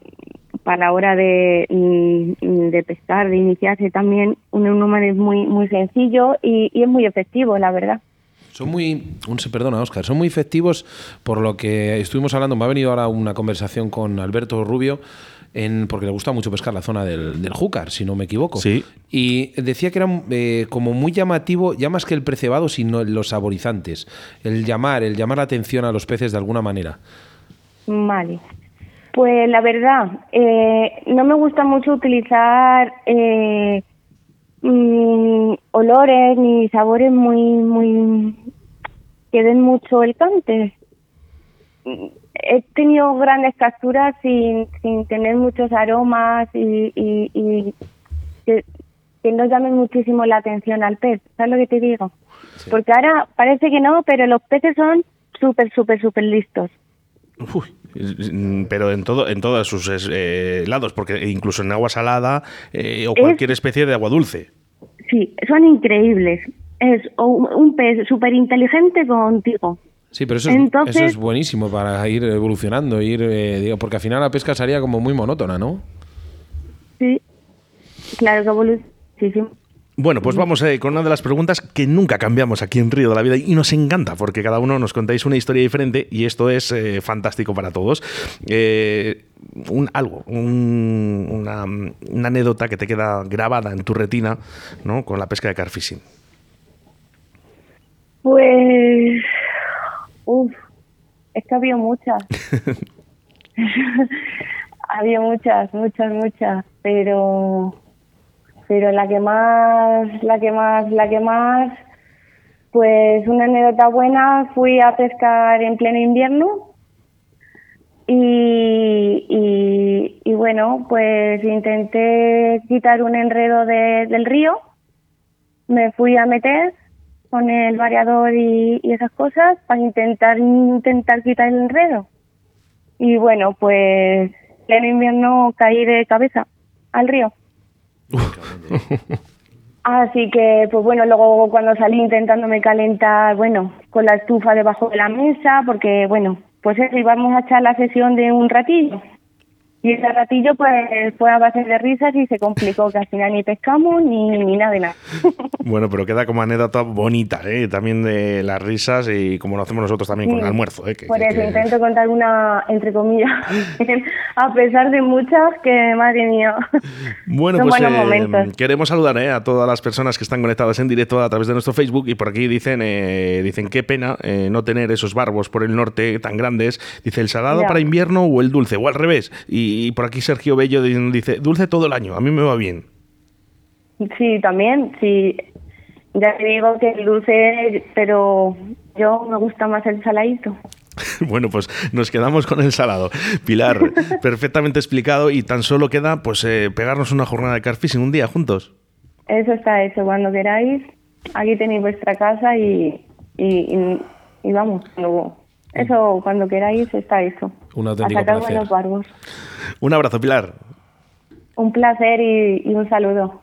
Speaker 5: para la hora de, mm, de pescar, de iniciarse también. Un Neumann es muy muy sencillo y, y es muy efectivo, la verdad.
Speaker 2: Son muy, un, perdona Oscar, son muy efectivos por lo que estuvimos hablando, me ha venido ahora una conversación con Alberto Rubio en, porque le gusta mucho pescar la zona del, del Júcar, si no me equivoco.
Speaker 1: Sí.
Speaker 2: Y decía que era eh, como muy llamativo, ya más que el precebado, sino los saborizantes. El llamar, el llamar la atención a los peces de alguna manera.
Speaker 5: Vale. Pues la verdad, eh, no me gusta mucho utilizar eh, mm, olores ni sabores muy, muy que den mucho el cante. He tenido grandes capturas sin, sin tener muchos aromas y, y, y que, que no llamen muchísimo la atención al pez. ¿Sabes lo que te digo? Porque ahora parece que no, pero los peces son súper, súper, súper listos.
Speaker 1: Uy, pero en todo en todos sus eh, lados, porque incluso en agua salada eh, o
Speaker 5: Es-
Speaker 1: cualquier especie de agua dulce.
Speaker 5: Sí, son increíbles. Es un pez súper inteligente contigo.
Speaker 2: Sí, pero eso es, eso es buenísimo para ir evolucionando, ir, eh, digo, porque al final la pesca sería como muy monótona, ¿no?
Speaker 5: Sí, claro que evolu- sí, sí.
Speaker 1: Bueno, pues vamos eh, con una de las preguntas que nunca cambiamos aquí en Río de la Vida y nos encanta porque cada uno nos contáis una historia diferente y esto es eh, fantástico para todos. Eh, un algo, un- una, una anécdota que te queda grabada en tu retina ¿no? con la pesca de carfishing.
Speaker 5: Pues, uff, es que había muchas. había muchas, muchas, muchas, pero, pero la que más, la que más, la que más, pues una anécdota buena, fui a pescar en pleno invierno y, y, bueno, pues intenté quitar un enredo de- del río, me fui a meter con el variador y, y esas cosas para intentar intentar quitar el enredo. Y bueno, pues en invierno caí de cabeza al río. Así que, pues bueno, luego cuando salí intentándome calentar, bueno, con la estufa debajo de la mesa, porque bueno, pues eso, íbamos a echar la sesión de un ratillo. Y ese ratillo pues fue a base de risas y se complicó, que al final ni pescamos ni, ni nada de nada.
Speaker 1: Bueno, pero queda como anécdota bonita, ¿eh? también de las risas y como lo hacemos nosotros también con el almuerzo. ¿eh? que-
Speaker 5: Por eso
Speaker 1: que-
Speaker 5: intento contar una, entre comillas, a pesar de muchas que, madre mía,
Speaker 1: Bueno,
Speaker 5: son
Speaker 1: pues eh, queremos saludar eh, a todas las personas que están conectadas en directo a través de nuestro Facebook y por aquí dicen, eh, dicen qué pena eh, no tener esos barbos por el norte tan grandes. Dice el salado
Speaker 5: Ya.
Speaker 1: para invierno o el dulce o al revés. Y, y por aquí Sergio Bello di- dice dulce todo el año. A mí me va bien.
Speaker 5: Sí, también, sí. Ya te digo que el dulce, pero yo me gusta más el saladito.
Speaker 1: bueno, pues nos quedamos con el salado. Pilar, perfectamente explicado y tan solo queda pues eh, pegarnos una jornada de carfishing un día juntos.
Speaker 5: Eso está hecho, cuando queráis. Aquí tenéis vuestra casa y, y, y, y vamos, luego. Eso, cuando queráis, está eso.
Speaker 2: Un
Speaker 5: A
Speaker 2: auténtico
Speaker 5: sacar
Speaker 2: placer.
Speaker 5: buenos barbos.
Speaker 1: Un abrazo, Pilar.
Speaker 5: Un placer y, y un saludo.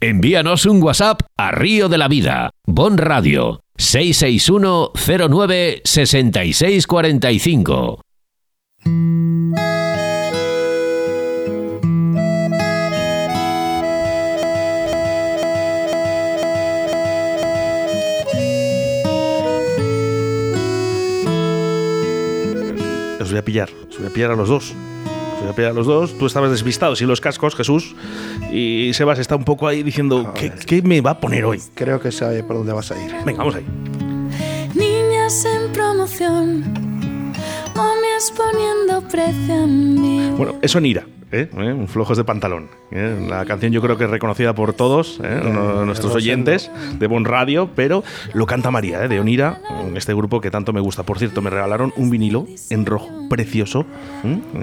Speaker 3: Envíanos un WhatsApp a Río de la Vida, Bon Radio, 661 09 6645.
Speaker 1: Voy a pillar, os voy a pillar a los dos. Os voy a pillar a los dos. Tú estabas despistado sin los cascos, Jesús. Y Sebas está un poco ahí diciendo, ¿qué, qué me va a poner hoy?
Speaker 4: Creo que sabe por dónde vas a ir.
Speaker 1: Venga, vamos ahí.
Speaker 6: Niñas en promoción, momias poniendo precio en mi
Speaker 1: Bueno, eso en ira. ¿Eh? ¿Eh? Un Flojos de pantalón. ¿eh? La canción yo creo que es reconocida por todos, ¿eh? Nuestros oyentes de Bon Radio, pero lo canta María, de Onira, este grupo que tanto me gusta. Por cierto, me regalaron un vinilo en rojo precioso,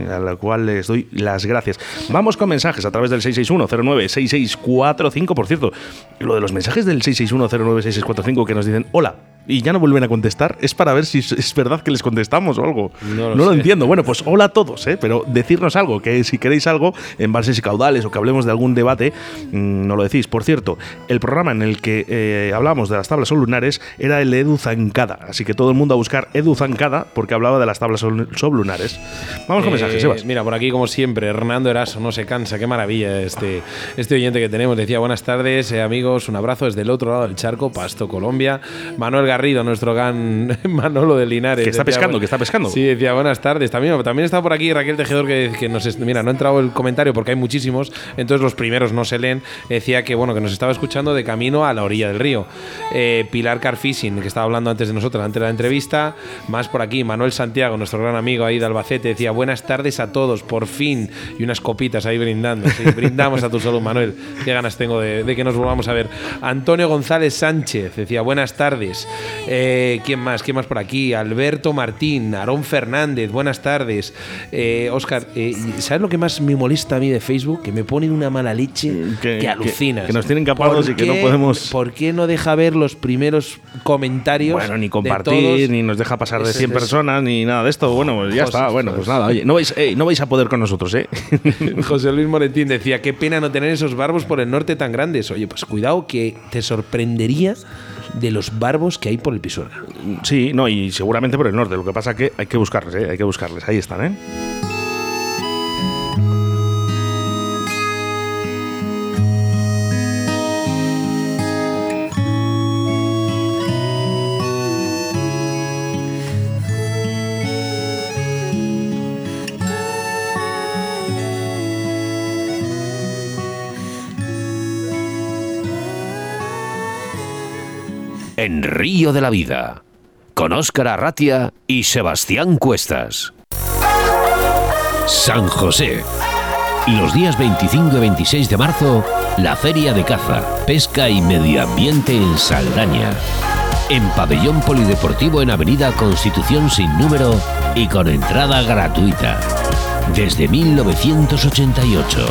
Speaker 1: a la cual les doy las gracias. Vamos con mensajes a través del 661-09-6645. Por cierto, lo de los mensajes del 661-09-6645 que nos dicen hola. Y ya no vuelven a contestar, es para ver si es- verdad que les contestamos o algo.
Speaker 2: No lo
Speaker 1: no lo
Speaker 2: sé.
Speaker 1: entiendo. Bueno, pues hola a todos, ¿eh? pero decirnos algo, que si queréis algo, embalses y caudales o que hablemos de algún debate, mm, no lo decís. Por cierto, el programa en el que eh, hablamos de las tablas sublunares era el Edu Zancada, así que todo el mundo a buscar Edu Zancada porque hablaba de las tablas sol- sublunares. Vamos con
Speaker 2: Eh,
Speaker 1: mensajes, Sebas.
Speaker 2: Mira, por aquí, como siempre, Hernando Eraso no se cansa. Qué maravilla este, este oyente que tenemos. Decía, buenas tardes, eh, amigos. Un abrazo desde el otro lado del charco, Pasto, Colombia. Manuel Garrido, nuestro gran Manolo de Linares.
Speaker 1: Que está
Speaker 2: Decía,
Speaker 1: pescando,
Speaker 2: bueno,
Speaker 1: que está pescando.
Speaker 2: Sí, decía buenas tardes. También, también está por aquí Raquel Tejedor que, que nos... Mira, no ha entrado el comentario porque hay muchísimos, entonces los primeros no se leen. Decía que, bueno, que nos estaba escuchando de camino a la orilla del río. Eh, Pilar Carfishing, que estaba hablando antes de nosotros, antes de la entrevista. Más por aquí, Manuel Santiago, nuestro gran amigo ahí de Albacete, decía buenas tardes a todos, por fin. Y unas copitas ahí brindando. Sí, brindamos a tu salud, Manuel. Qué ganas tengo de, de que nos volvamos a ver. Antonio González Sánchez decía buenas tardes. Eh, ¿Quién más? ¿Quién más por aquí? Alberto Martín, Aarón Fernández, buenas tardes. Eh, Oscar, eh, ¿sabes lo que más me molesta a mí de Facebook? Que me ponen una mala leche que,
Speaker 1: Que- que-
Speaker 2: alucinas.
Speaker 1: que nos tienen capados
Speaker 2: ¿Por
Speaker 1: y que no podemos-
Speaker 2: ¿Por qué no deja ver los primeros comentarios?
Speaker 1: Bueno, ni compartir, ni nos deja pasar de
Speaker 2: Es-
Speaker 1: 100
Speaker 2: es-
Speaker 1: personas, ni nada de esto. Bueno, pues ya está. Bueno, pues nada, oye, no vais, no vais a poder con nosotros, ¿eh?
Speaker 2: José Luis Moretín decía, qué pena no tener esos barbos por el norte tan grandes. Oye, pues cuidado que te sorprendería de los barbos que hay por el Pisuerga.
Speaker 1: sí, no, y seguramente por el norte. Lo que pasa que hay que buscarles, ¿eh? Hay que buscarles. Ahí están, ¿eh?
Speaker 3: En Río de la Vida, con Óscar Arratia y Sebastián Cuestas. San José. Los días 25 y 26 de marzo, la Feria de Caza, Pesca y Medio Ambiente en Saldaña. En Pabellón Polideportivo en Avenida Constitución sin número y con entrada gratuita. Desde 1988.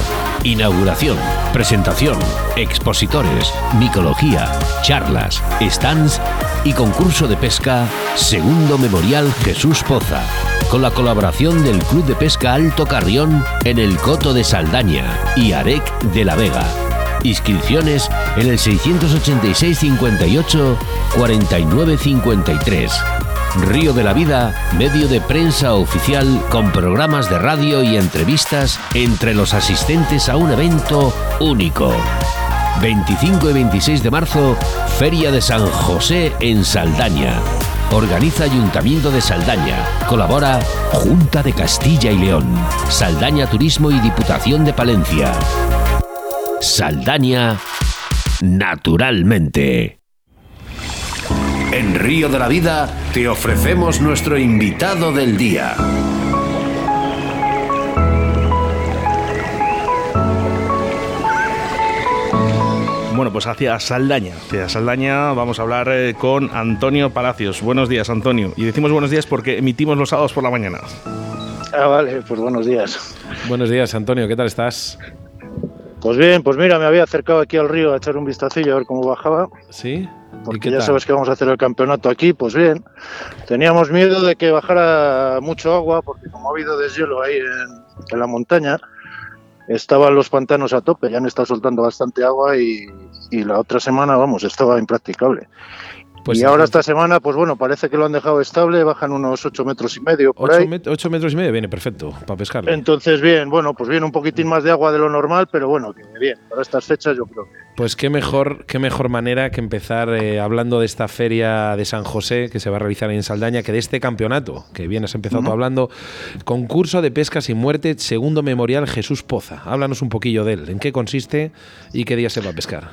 Speaker 3: Inauguración, presentación, expositores, micología, charlas, stands y concurso de pesca Segundo Memorial Jesús Poza, con la colaboración del Club de Pesca Alto Carrión en el Coto de Saldaña y Arec de la Vega. Inscripciones en el 686 58 49 53. Río de la Vida, medio de prensa oficial con programas de radio y entrevistas entre los asistentes a un evento único. 25 y 26 de marzo, Feria de San José en Saldaña. Organiza Ayuntamiento de Saldaña. Colabora Junta de Castilla y León, Saldaña Turismo y Diputación de Palencia. Saldaña, naturalmente. En Río de la Vida te ofrecemos nuestro invitado del día.
Speaker 1: Bueno, pues hacia Saldaña. Hacia Saldaña vamos a hablar eh, con Antonio Palacios. Buenos días, Antonio. Y decimos buenos días porque emitimos los sábados por la mañana.
Speaker 7: Ah, vale, pues buenos días.
Speaker 2: Buenos días, Antonio, ¿qué tal estás?
Speaker 7: Pues bien, pues mira, me había acercado aquí al río a echar un vistacillo a ver cómo bajaba,
Speaker 2: ¿Sí? ¿Y
Speaker 7: porque ya sabes que vamos a hacer el campeonato aquí, pues bien. Teníamos miedo de que bajara mucho agua, porque como ha habido deshielo ahí en, en la montaña, estaban los pantanos a tope, ya han estado soltando bastante agua y, y la otra semana, vamos, estaba impracticable.
Speaker 2: Pues
Speaker 7: y ahora esta semana, pues bueno, parece que lo han dejado estable, bajan unos 8 metros y medio por
Speaker 2: Ocho,
Speaker 7: ahí.
Speaker 2: met- ocho metros y medio viene perfecto para pescarlo.
Speaker 7: Entonces, bien, bueno, pues viene un poquitín más de agua de lo normal, pero bueno, que bien, para estas fechas yo creo que
Speaker 2: Pues qué mejor, qué mejor manera que empezar eh, hablando de esta feria de San José que se va a realizar en Saldaña que de este campeonato, que bien has empezado tú hablando, concurso de pesca sin muerte, segundo memorial Jesús Poza. Háblanos un poquillo de él, en qué consiste y qué día se va a pescar.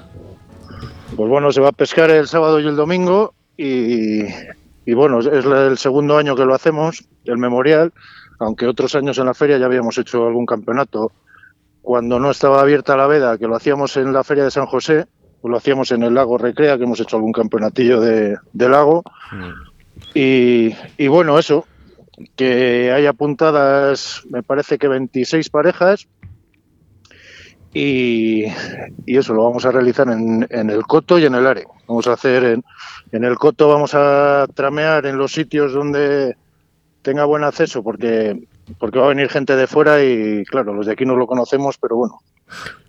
Speaker 7: Pues bueno, se va a pescar el sábado y el domingo y, y bueno, es el segundo año que lo hacemos, el memorial, aunque otros años en la feria ya habíamos hecho algún campeonato. Cuando no estaba abierta la veda, que lo hacíamos en la feria de San José, pues lo hacíamos en el lago Recrea, que hemos hecho algún campeonatillo de, de lago. Y, y bueno, eso, que hay apuntadas, me parece que 26 parejas. Y, y eso lo vamos a realizar en, en el Coto y en el Are. Vamos a hacer en, en el Coto, vamos a tramear en los sitios donde tenga buen acceso, porque, porque va a venir gente de fuera y claro, los de aquí no lo conocemos, pero bueno,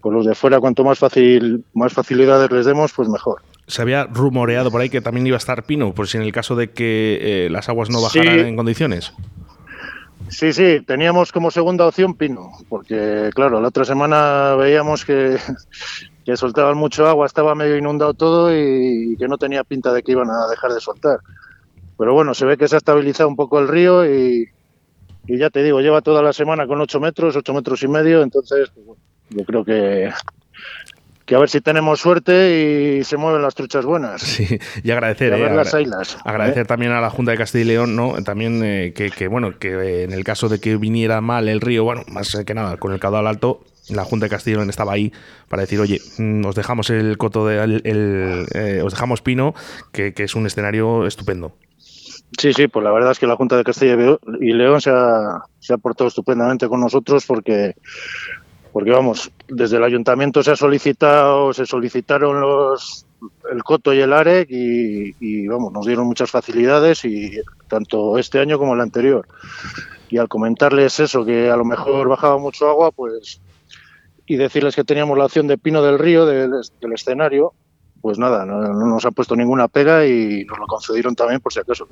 Speaker 7: pues los de fuera cuanto más fácil, más facilidades les demos, pues mejor.
Speaker 1: Se había rumoreado por ahí que también iba a estar Pino, por si en el caso de que eh, las aguas no bajaran
Speaker 7: Sí.
Speaker 1: en condiciones.
Speaker 7: Sí, sí, teníamos como segunda opción Pino, porque claro, la otra semana veíamos que, que soltaban mucho agua, estaba medio inundado todo y, que no tenía pinta de que iban a dejar de soltar. Pero bueno, se ve que se ha estabilizado un poco el río y, ya te digo, lleva toda la semana con 8 metros, 8 metros y medio, entonces pues yo creo que que a ver si tenemos suerte y se mueven las truchas buenas.
Speaker 1: Sí, y agradecer,
Speaker 7: a ver
Speaker 1: eh,
Speaker 7: las
Speaker 1: agradecer
Speaker 7: ¿eh?
Speaker 1: también a la Junta de Castilla y León, ¿no? También eh, que, bueno, que en el caso de que viniera mal el río, bueno, más que nada, con el caudal alto, la Junta de Castilla y León estaba ahí para decir, oye, mm, os dejamos el coto de el, os dejamos Pino, que, que, es un escenario estupendo.
Speaker 7: Sí, sí, pues la verdad es que la Junta de Castilla y León se ha, se ha portado estupendamente con nosotros porque porque vamos, desde el ayuntamiento se ha solicitado, se solicitaron los el Coto y el AREC y, vamos, nos dieron muchas facilidades y tanto este año como el anterior. Y al comentarles eso, que a lo mejor bajaba mucho agua, pues y decirles que teníamos la opción de Pino del Río del, escenario, pues nada, no, nos han puesto ninguna pega y nos lo concedieron también por si acaso.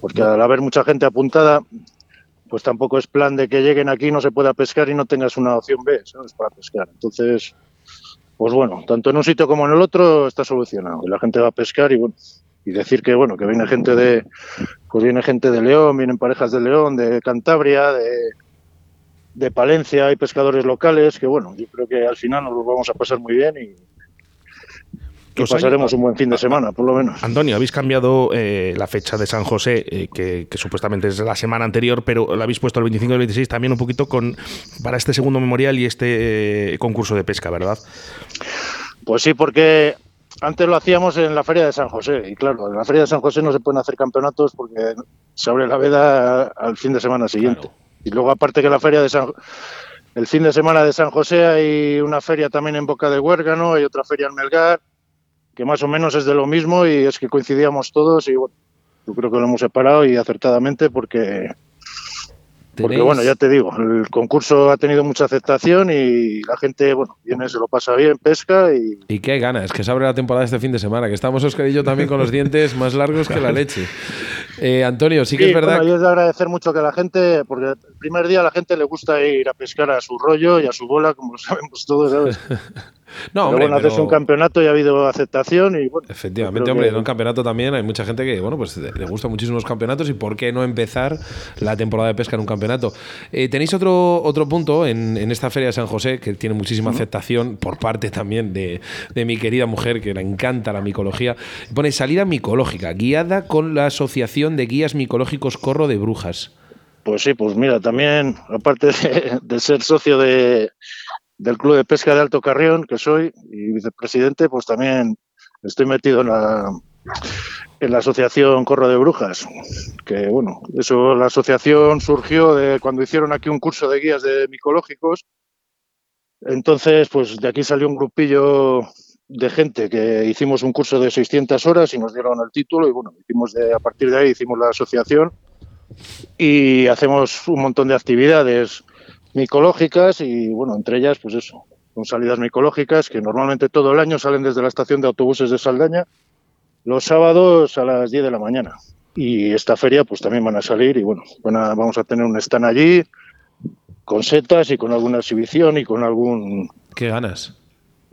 Speaker 7: Porque al haber mucha gente apuntada, pues tampoco es plan de que lleguen aquí, no se pueda pescar y no tengas una opción B, ¿sabes? Para pescar. Entonces, pues bueno, tanto en un sitio como en el otro está solucionado. Y la gente va a pescar y bueno, y decir que bueno, que viene gente de, pues viene gente de León, vienen parejas de León, de Cantabria, de, de Palencia, hay pescadores locales, que bueno, yo creo que al final nos lo vamos a pasar muy bien y, que pasaremos un buen fin de semana, por lo menos.
Speaker 1: Antonio, habéis cambiado eh, la fecha de San José, eh, que, supuestamente es la semana anterior, pero la habéis puesto el 25 y el 26 también un poquito con para este segundo memorial y este eh, concurso de pesca, ¿verdad?
Speaker 7: Pues sí, porque antes lo hacíamos en la Feria de San José, y claro, en la Feria de San José no se pueden hacer campeonatos porque se abre la veda al fin de semana siguiente. Y luego, aparte que la Feria de San el fin de semana de San José hay una feria también en Boca de Huérgano, hay otra feria en Melgar, que más o menos es de lo mismo y es que coincidíamos todos y bueno, yo creo que lo hemos separado y acertadamente porque porque bueno, ya te digo, el concurso ha tenido mucha aceptación y la gente, bueno, viene, se lo pasa bien, pesca y...
Speaker 2: Y qué ganas, que se abre la temporada este fin de semana, que estamos Oscar y yo también con los dientes más largos que la leche. Eh, Antonio, sí que es verdad...
Speaker 7: Bueno, yo es de agradecer mucho que la gente, porque el primer día a la gente le gusta ir a pescar a su rollo y a su bola, como lo sabemos todos, ¿sabes?
Speaker 2: No, hombre,
Speaker 7: bueno, haces un campeonato y ha habido aceptación y bueno.
Speaker 2: Efectivamente, hombre, en un campeonato también hay mucha gente que, bueno, pues le gusta muchísimo los campeonatos y por qué no empezar la temporada de pesca en un campeonato. Eh, tenéis otro, otro punto en, esta Feria de San José que tiene muchísima aceptación por parte también de, de, mi querida mujer que le encanta la micología. Pone salida micológica, guiada con la Asociación de Guías Micológicos Corro de Brujas.
Speaker 7: Pues sí, pues mira, también, aparte de ser socio de, del Club de Pesca de Alto Carrión, que soy, y vicepresidente, pues también estoy metido en la, en la asociación Corro de Brujas, que bueno, eso la asociación surgió de cuando hicieron aquí un curso de guías de micológicos. Entonces, pues de aquí salió un grupillo de gente que hicimos un curso de 600 horas y nos dieron el título y bueno, hicimos de, a partir de ahí hicimos la asociación y hacemos un montón de actividades micológicas y bueno, entre ellas pues eso, son salidas micológicas que normalmente todo el año salen desde la estación de autobuses de Saldaña los sábados a las 10 de la mañana. Y esta feria pues también van a salir y bueno, vamos a tener un stand allí con setas y con alguna exhibición y con algún...
Speaker 2: ¿Qué ganas?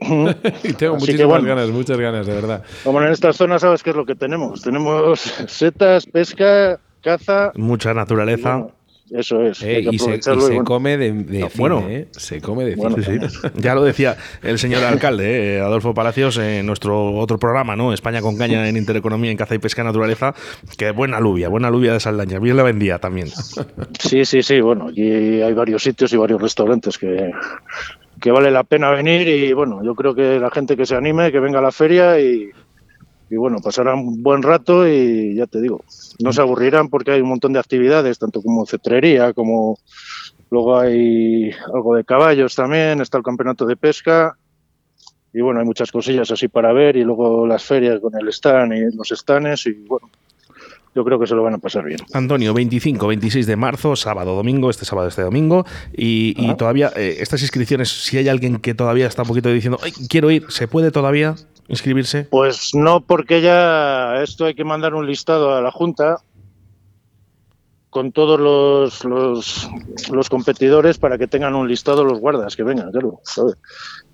Speaker 2: y tengo muchísimas ganas, muchas ganas, de verdad.
Speaker 7: Como en estas zonas, ¿sabes qué es lo que tenemos? Tenemos setas, pesca, caza.
Speaker 1: Mucha naturaleza.
Speaker 7: Eso es.
Speaker 2: Eh, y, se, come de, de bueno, ¿eh? se come de bueno,
Speaker 1: Ya lo decía el señor alcalde, eh, Adolfo Palacios, en nuestro otro programa, ¿no? España con caña en Intereconomía, en caza y pesca naturaleza, que buena alubia, buena alubia de Saldaña, bien la vendía también.
Speaker 7: Sí, sí, sí, bueno, aquí hay varios sitios y varios restaurantes que, que vale la pena venir y bueno, yo creo que la gente que se anime, que venga a la feria y, y bueno, pasarán un buen rato y ya te digo, no se aburrirán porque hay un montón de actividades, tanto como cetrería, como luego hay algo de caballos también, está el campeonato de pesca y bueno, hay muchas cosillas así para ver y luego las ferias con el stand y los stands y bueno, yo creo que se lo van a pasar bien.
Speaker 1: Antonio, 25, 26 de marzo, sábado, domingo, este sábado, este domingo. Y, todavía, eh, estas inscripciones, si hay alguien que todavía está un poquito diciendo, Ay, quiero ir, ¿se puede todavía? Inscribirse?
Speaker 7: Pues no, porque ya esto hay que mandar un listado a la Junta con todos los, los, los, competidores para que tengan un listado los guardas que vengan, claro.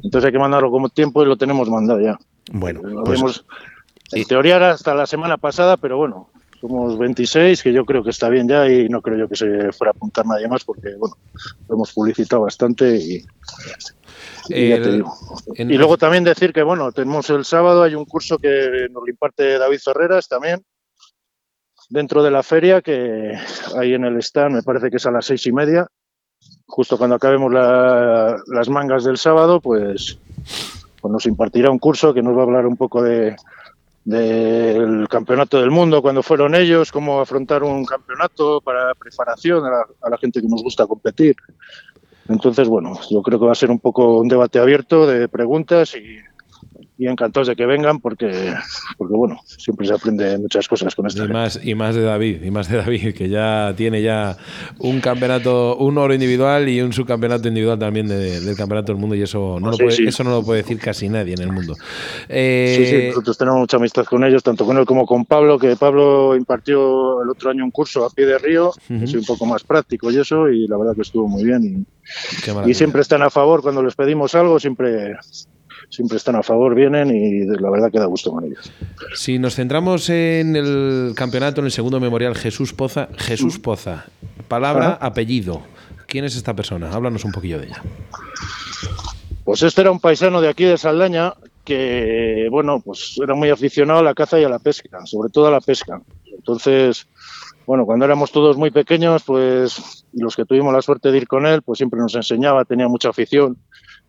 Speaker 7: Entonces hay que mandarlo como tiempo y lo tenemos mandado ya.
Speaker 1: Bueno,
Speaker 7: pues, en teoría era hasta la semana pasada, pero bueno, somos 26, que yo creo que está bien ya y no creo yo que se fuera a apuntar nadie más porque, bueno, lo hemos publicitado bastante y, y, luego también decir que, bueno, tenemos el sábado, hay un curso que nos lo imparte David Ferreras también, dentro de la feria, que hay en el stand, me parece que es a las seis y media, justo cuando acabemos las mangas del sábado, pues, pues nos impartirá un curso que nos va a hablar un poco de del campeonato del mundo, cuando fueron ellos, cómo afrontar un campeonato para preparación a la gente que nos gusta competir. Entonces, bueno, yo creo que va a ser un poco un debate abierto de preguntas y, y encantados de que vengan porque, porque bueno, siempre se aprende muchas cosas con esto.
Speaker 2: Y más, y más de David, y más de David, que ya tiene ya un campeonato, un oro individual y un subcampeonato individual también del campeonato del mundo y eso no, lo puede, eso no lo puede decir casi nadie en el mundo.
Speaker 7: Eh, sí, sí, nosotros tenemos mucha amistad con ellos, tanto con él como con Pablo, que Pablo impartió el otro año un curso a pie de río, es un poco más práctico y eso, y la verdad que estuvo muy bien. Y, y siempre están a favor cuando les pedimos algo, siempre siempre están a favor, vienen y la verdad que da gusto con ellos.
Speaker 2: Si nos centramos en el campeonato, en el segundo memorial, Jesús Poza, Jesús Poza, palabra, apellido. ¿Quién es esta persona? Háblanos un poquillo de ella.
Speaker 7: Pues este era un paisano de aquí de Saldaña que, bueno, pues era muy aficionado a la caza y a la pesca, sobre todo a la pesca. Entonces, bueno, cuando éramos todos muy pequeños, pues los que tuvimos la suerte de ir con él, pues siempre nos enseñaba, tenía mucha afición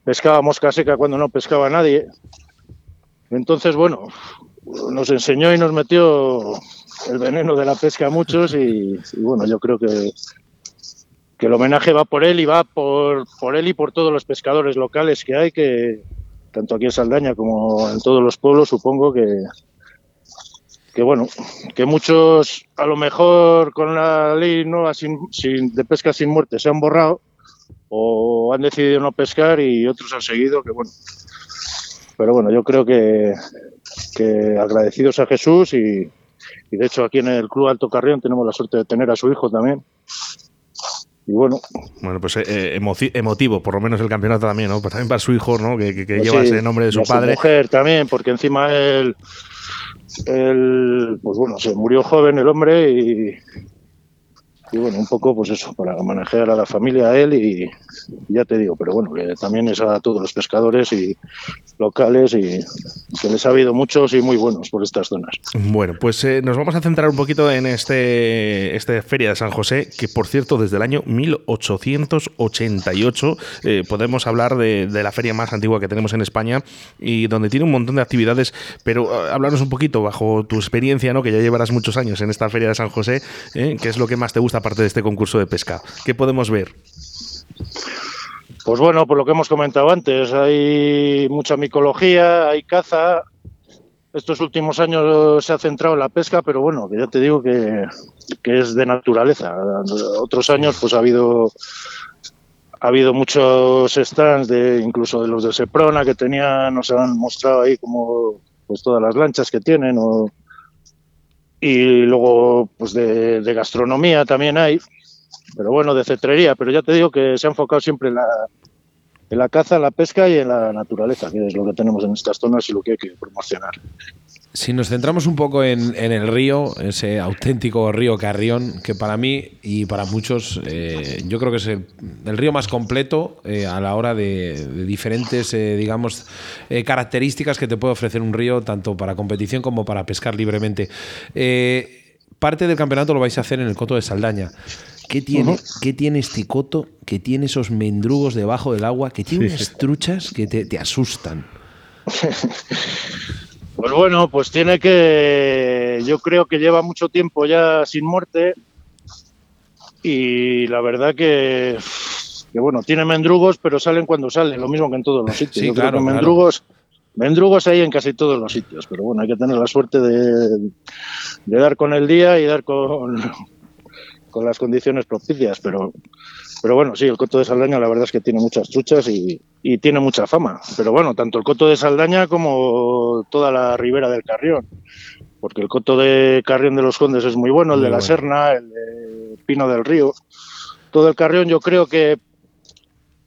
Speaker 7: pescaba mosca seca cuando no pescaba nadie. Entonces, bueno, nos enseñó y nos metió el veneno de la pesca a muchos y, bueno, yo creo que, que el homenaje va por él y va por, por él y por todos los pescadores locales que hay, que tanto aquí en Saldaña como en todos los pueblos, supongo que, que bueno, que muchos a lo mejor con la ley nueva sin, de pesca sin muerte se han borrado o han decidido no pescar y otros han seguido, que bueno. Pero bueno, yo creo que, que agradecidos a Jesús y, de hecho aquí en el Club Alto Carrión tenemos la suerte de tener a su hijo también. Y bueno.
Speaker 1: Bueno, pues eh, emotivo, por lo menos el campeonato también, ¿no? Pues también para su hijo, ¿no? Que, pues lleva ese nombre de su padre.
Speaker 7: Su mujer también, porque encima él, él, pues bueno, se murió joven el hombre y, y bueno, un poco pues eso, para manejar a la familia, a él y, ya te digo, pero bueno, que también es a todos los pescadores y locales y que les ha habido muchos y muy buenos por estas zonas.
Speaker 1: Bueno, pues eh, nos vamos a centrar un poquito en este, este Feria de San José, que por cierto desde el año 1888 eh, podemos hablar de, la feria más antigua que tenemos en España y donde tiene un montón de actividades, pero eh, hablarnos un poquito bajo tu experiencia, ¿no? que ya llevarás muchos años en esta Feria de San José, ¿qué es lo que más te gusta aparte de este concurso de pesca? ¿Qué podemos ver?
Speaker 7: Pues bueno, por lo que hemos comentado antes, hay mucha micología, hay caza. Estos últimos años se ha centrado en la pesca, pero bueno, que ya te digo que, es de naturaleza. Otros años pues ha habido ha habido muchos stands de incluso de los de Seprona que tenían, nos han mostrado ahí como pues todas las lanchas que tienen o, y luego pues de, gastronomía también hay, pero bueno, de cetrería, pero ya te digo que se ha enfocado siempre en la, en la caza, la pesca y en la naturaleza, que es lo que tenemos en estas zonas y lo que hay que promocionar.
Speaker 2: Si nos centramos un poco en, el río, ese auténtico río Carrión, que para mí y para muchos eh, yo creo que es el, río más completo eh, a la hora de, diferentes, eh, digamos, características que te puede ofrecer un río, tanto para competición como para pescar libremente. parte del campeonato lo vais a hacer en el Coto de Saldaña. ¿Qué tiene, ¿Qué tiene este coto que tiene esos mendrugos debajo del agua, que tiene unas truchas que te, te asustan?
Speaker 7: Pues bueno, pues tiene que, yo creo que lleva mucho tiempo ya sin muerte y la verdad que, que bueno, tiene mendrugos, pero salen cuando salen, lo mismo que en todos los sitios. yo creo que mendrugos, mendrugos hay en casi todos los sitios, pero bueno, hay que tener la suerte de, de dar con el día y dar con, con las condiciones propicias, pero pero bueno, sí, el Coto de Saldaña la verdad es que tiene muchas truchas y, tiene mucha fama. Pero bueno, tanto el Coto de Saldaña como toda la ribera del Carrión. porque el coto de Carrión de los Condes es muy bueno, el
Speaker 2: Muy
Speaker 7: de la. Serna, el de Pino del Río. Todo el Carrión yo creo que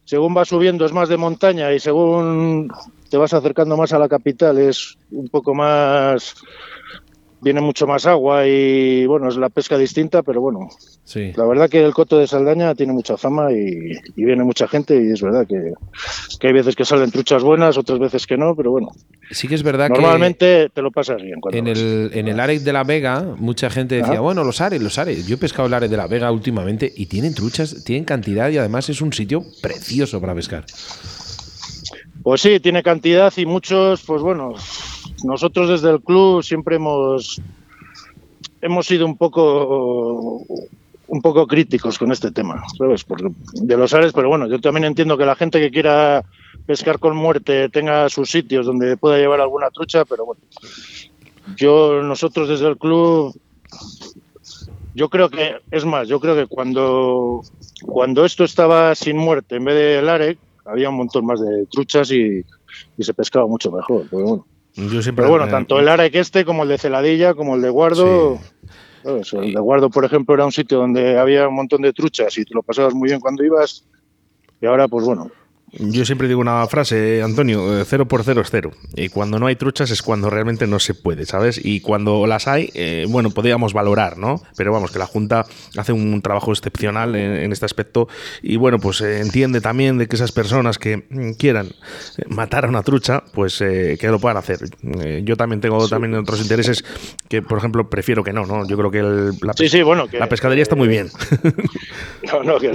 Speaker 7: según va subiendo es más de montaña y según te vas acercando más a la capital es un poco más viene mucho más agua y bueno, es la pesca distinta, pero bueno,
Speaker 2: Sí.
Speaker 7: la verdad que el coto de Saldaña tiene mucha fama y, y viene mucha gente y es verdad que, que hay veces que salen truchas buenas, otras veces que no, pero bueno,
Speaker 2: Sí que es verdad
Speaker 7: normalmente te lo pasas bien. Cuando
Speaker 2: en
Speaker 7: vas.
Speaker 2: el, en el Arec de la Vega mucha gente decía, bueno, los Ares, los Ares. Yo he pescado el Arec de la Vega últimamente y tienen truchas, tienen cantidad y además es un sitio precioso para pescar.
Speaker 7: Pues sí, tiene cantidad y muchos, pues bueno, nosotros desde el club siempre hemos hemos sido un poco un poco críticos con este tema, ¿sabes? Porque de los ares, pero bueno, yo también entiendo que la gente que quiera pescar con muerte tenga sus sitios donde pueda llevar alguna trucha, pero bueno, yo nosotros desde el club yo creo que es más, yo creo que cuando cuando esto estaba sin muerte en vez del AREC había un montón más de truchas y, y se pescaba mucho mejor. Pero bueno,
Speaker 1: Yo siempre.
Speaker 7: pero bueno tanto el AREC este como el de Celadilla, como el de Guardo. ¿sabes? El de Guardo, por ejemplo, era un sitio donde había un montón de truchas y te lo pasabas muy bien cuando ibas. Y ahora, pues bueno,
Speaker 1: Yo siempre digo una frase, Antonio, eh, cero por cero es cero. Y cuando no hay truchas es cuando realmente no se puede, ¿sabes? Y cuando las hay, eh, bueno, podríamos valorar, ¿no? Pero vamos, que la Junta hace un trabajo excepcional en, en este aspecto y bueno, pues eh, entiende también de que esas personas que mm, quieran eh, matar a una trucha, pues eh, que lo puedan hacer. Eh, yo también tengo también otros intereses que, por ejemplo, prefiero que no, ¿no? Yo creo que el- la,
Speaker 7: Sí, sí, bueno, que-
Speaker 1: la pescadería está muy bien.
Speaker 7: no, no, que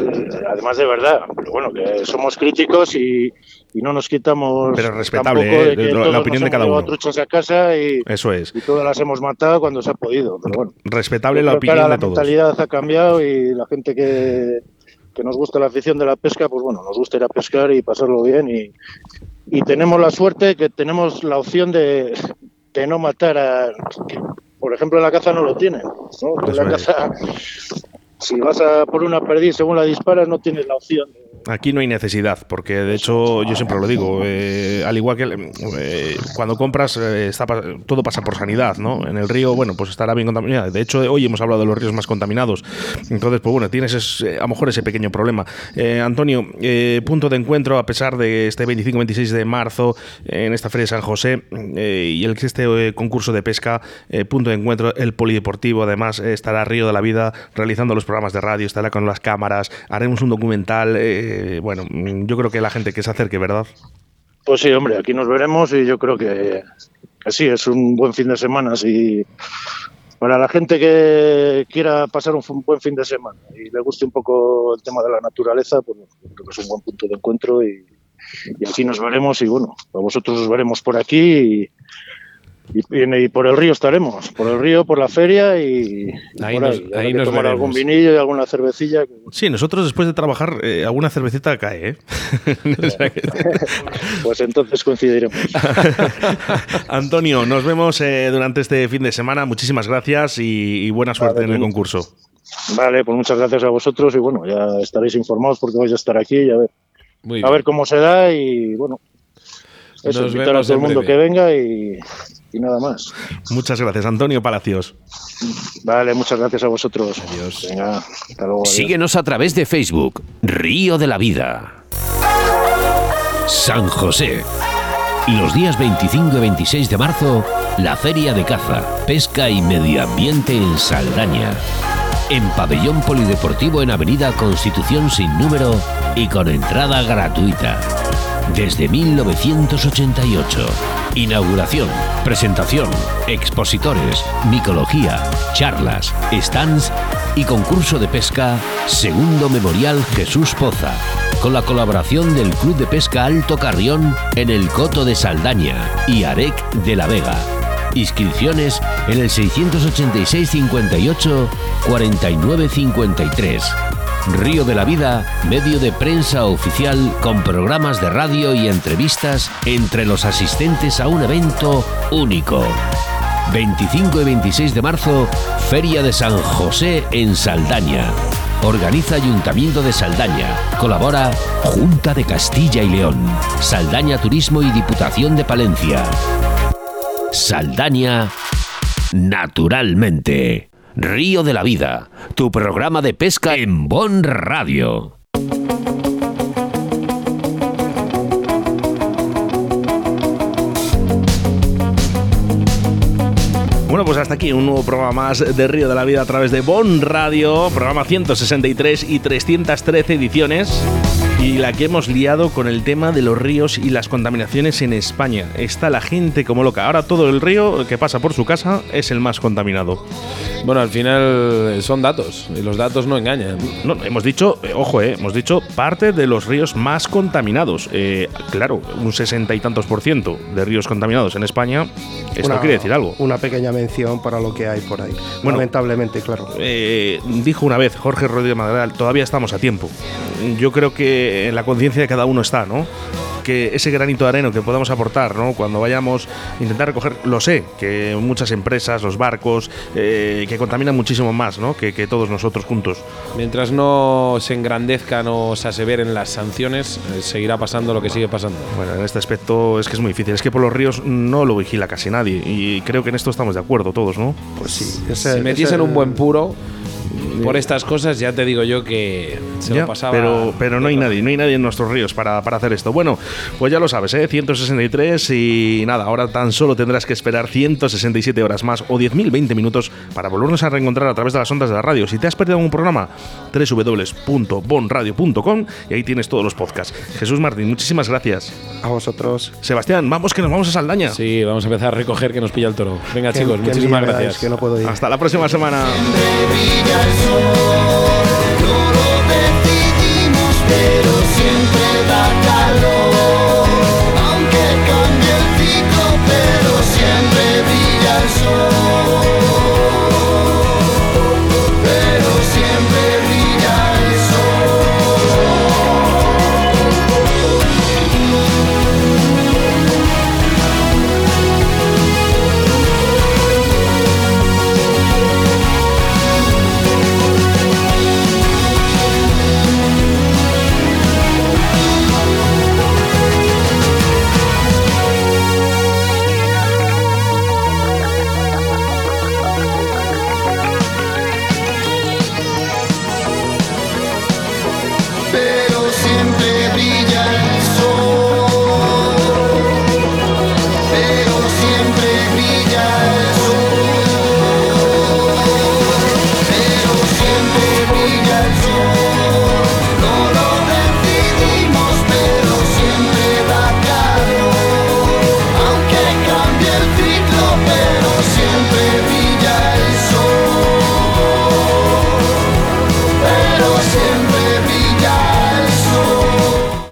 Speaker 7: además de verdad, pero bueno, que somos críticos y, y no nos quitamos.
Speaker 1: Pero respetable,
Speaker 7: tampoco
Speaker 1: ¿eh?
Speaker 7: de que
Speaker 1: La- opinión
Speaker 7: nos
Speaker 1: de cada uno.
Speaker 7: truchas a casa y,
Speaker 1: Eso es.
Speaker 7: y todas las hemos matado cuando se ha podido, pero bueno.
Speaker 1: Respetable la opinión de todos.
Speaker 7: La mentalidad ha cambiado y la gente que, que nos gusta la afición de la pesca, pues bueno, nos gusta ir a pescar y pasarlo bien. Y, y tenemos la suerte que tenemos la opción de, de no matar a. que, por ejemplo, en la caza no lo tienen. ¿no? En la caza, si vas a por una perdiz según la disparas, no tienes la opción de.
Speaker 1: Aquí no hay necesidad, porque de hecho yo siempre lo digo, eh, al igual que eh, cuando compras eh, todo pasa por sanidad, ¿no? En el río, bueno, pues estará bien contaminado. De hecho, hoy hemos hablado de los ríos más contaminados. Entonces, pues bueno, tienes ese- a lo mejor ese pequeño problema. Eh, Antonio, eh, punto de encuentro a pesar de este 25-26 de marzo eh, en esta feria de San José eh, y el este eh, concurso de pesca, eh, punto de encuentro, el polideportivo, además eh, estará Río de la Vida realizando los programas de radio, estará con las cámaras, haremos un documental. Bueno, yo creo que la gente que se acerque, ¿verdad?
Speaker 7: Pues sí, hombre, aquí nos veremos y yo creo que, que sí, es un buen fin de semana. Si para la gente que quiera pasar un buen fin de semana y le guste un poco el tema de la naturaleza, pues creo que es un buen punto de encuentro y, y aquí nos veremos y bueno, a vosotros os veremos por aquí y, y- y por el río estaremos, por el río, por la feria y, y
Speaker 2: Ahí
Speaker 7: por
Speaker 2: nos-
Speaker 7: ahí.
Speaker 2: Nos
Speaker 7: tomar algún vinillo y alguna cervecilla.
Speaker 1: Sí, nosotros después de trabajar, eh, alguna cervecita cae, ¿eh?
Speaker 7: Pues entonces coincidiremos.
Speaker 1: Antonio, nos vemos eh, durante este fin de semana. Muchísimas gracias y, buena suerte
Speaker 7: Vale,
Speaker 1: en el
Speaker 7: muy-
Speaker 1: concurso.
Speaker 7: Vale, pues muchas gracias a vosotros y bueno, ya estaréis informados porque vais a estar aquí y a ver,
Speaker 2: Muy
Speaker 7: a
Speaker 2: bien.
Speaker 7: ver cómo se da y bueno, eso,
Speaker 2: Nos
Speaker 7: invitar a
Speaker 2: vemos
Speaker 7: todo el mundo
Speaker 2: breve.
Speaker 7: que venga y, y nada más.
Speaker 1: Muchas gracias, Antonio Palacios.
Speaker 7: Vale, muchas gracias a vosotros.
Speaker 2: Adiós.
Speaker 7: Venga, hasta luego. adiós.
Speaker 3: Síguenos a través de Facebook, Río de la Vida. San José. Los días 25 y 26 de marzo, la Feria de Caza, Pesca y Medio Ambiente en Saldaña. En Pabellón Polideportivo en Avenida Constitución sin número y con entrada gratuita. Desde 1988. Inauguración, presentación, expositores, micología, charlas, stands y concurso de pesca Segundo Memorial Jesús Poza, con la colaboración del Club de Pesca Alto Carrión en el Coto de Saldaña y Arec de la Vega. Inscripciones en el 686 58 49 53. Río de la Vida, medio de prensa oficial con programas de radio y entrevistas entre los asistentes a un evento único. 25 y 26 de marzo, Feria de San José en Saldaña. Organiza Ayuntamiento de Saldaña. Colabora Junta de Castilla y León, Saldaña Turismo y Diputación de Palencia. Saldaña naturalmente. Río de la Vida, tu programa de pesca en Bon Radio.
Speaker 1: Bueno, pues hasta aquí un nuevo programa más de Río de la Vida a través de Bon Radio, programa 163 y 313 ediciones. Y la que hemos liado con el tema de los ríos y las contaminaciones en España. Está la gente como loca. Ahora todo el río que pasa por su casa es el más contaminado.
Speaker 2: Bueno, al final son datos y los datos no engañan.
Speaker 1: No, hemos dicho, eh, ojo, eh, hemos dicho parte de los ríos más contaminados. Eh, claro, un sesenta y tantos por ciento de ríos contaminados en España. Esto
Speaker 4: Una-
Speaker 1: quiere decir algo.
Speaker 4: Una pequeña mención para lo que hay por ahí.
Speaker 1: Bueno.
Speaker 4: Lamentablemente, claro.
Speaker 1: Eh, dijo una vez Jorge Rodríguez Madral, todavía estamos a tiempo. Yo creo que en la conciencia de cada uno está, ¿no? Que ese granito de arena que podamos aportar, ¿no? Cuando vayamos a intentar recoger, lo sé, que muchas empresas, los barcos, eh, que contaminan muchísimo más, ¿no? Que, que todos nosotros juntos.
Speaker 2: Mientras no se engrandezcan o se aseveren las sanciones, eh, seguirá pasando lo que sigue pasando.
Speaker 1: Bueno, en este aspecto es que es muy difícil. Es que por los ríos no lo vigila casi nadie. Y creo que en esto estamos de acuerdo todos, ¿no?
Speaker 4: Pues sí.
Speaker 2: Si metiesen un buen puro por estas cosas, ya te digo yo que se
Speaker 1: Ya,
Speaker 2: lo pasaba.
Speaker 1: Pero, pero no hay nadie, no hay nadie en nuestros ríos para, para hacer esto. Bueno, pues ya lo sabes, ¿eh? 163 y nada, ahora tan solo tendrás que esperar 167 horas más o 10.020 minutos para volvernos a reencontrar a través de las ondas de la radio. Si te has perdido algún programa, www.bonradio.com y ahí tienes todos los podcasts. Jesús Martín, muchísimas gracias.
Speaker 4: A vosotros.
Speaker 1: Sebastián, vamos que nos vamos a Saldaña.
Speaker 2: Sí, vamos a empezar a recoger que nos pilla el toro. Venga,
Speaker 4: Que-
Speaker 2: chicos,
Speaker 4: que
Speaker 2: muchísimas gracias.
Speaker 4: Que no puedo ir.
Speaker 1: Hasta la próxima semana.
Speaker 6: corazón. Lo repetí, pero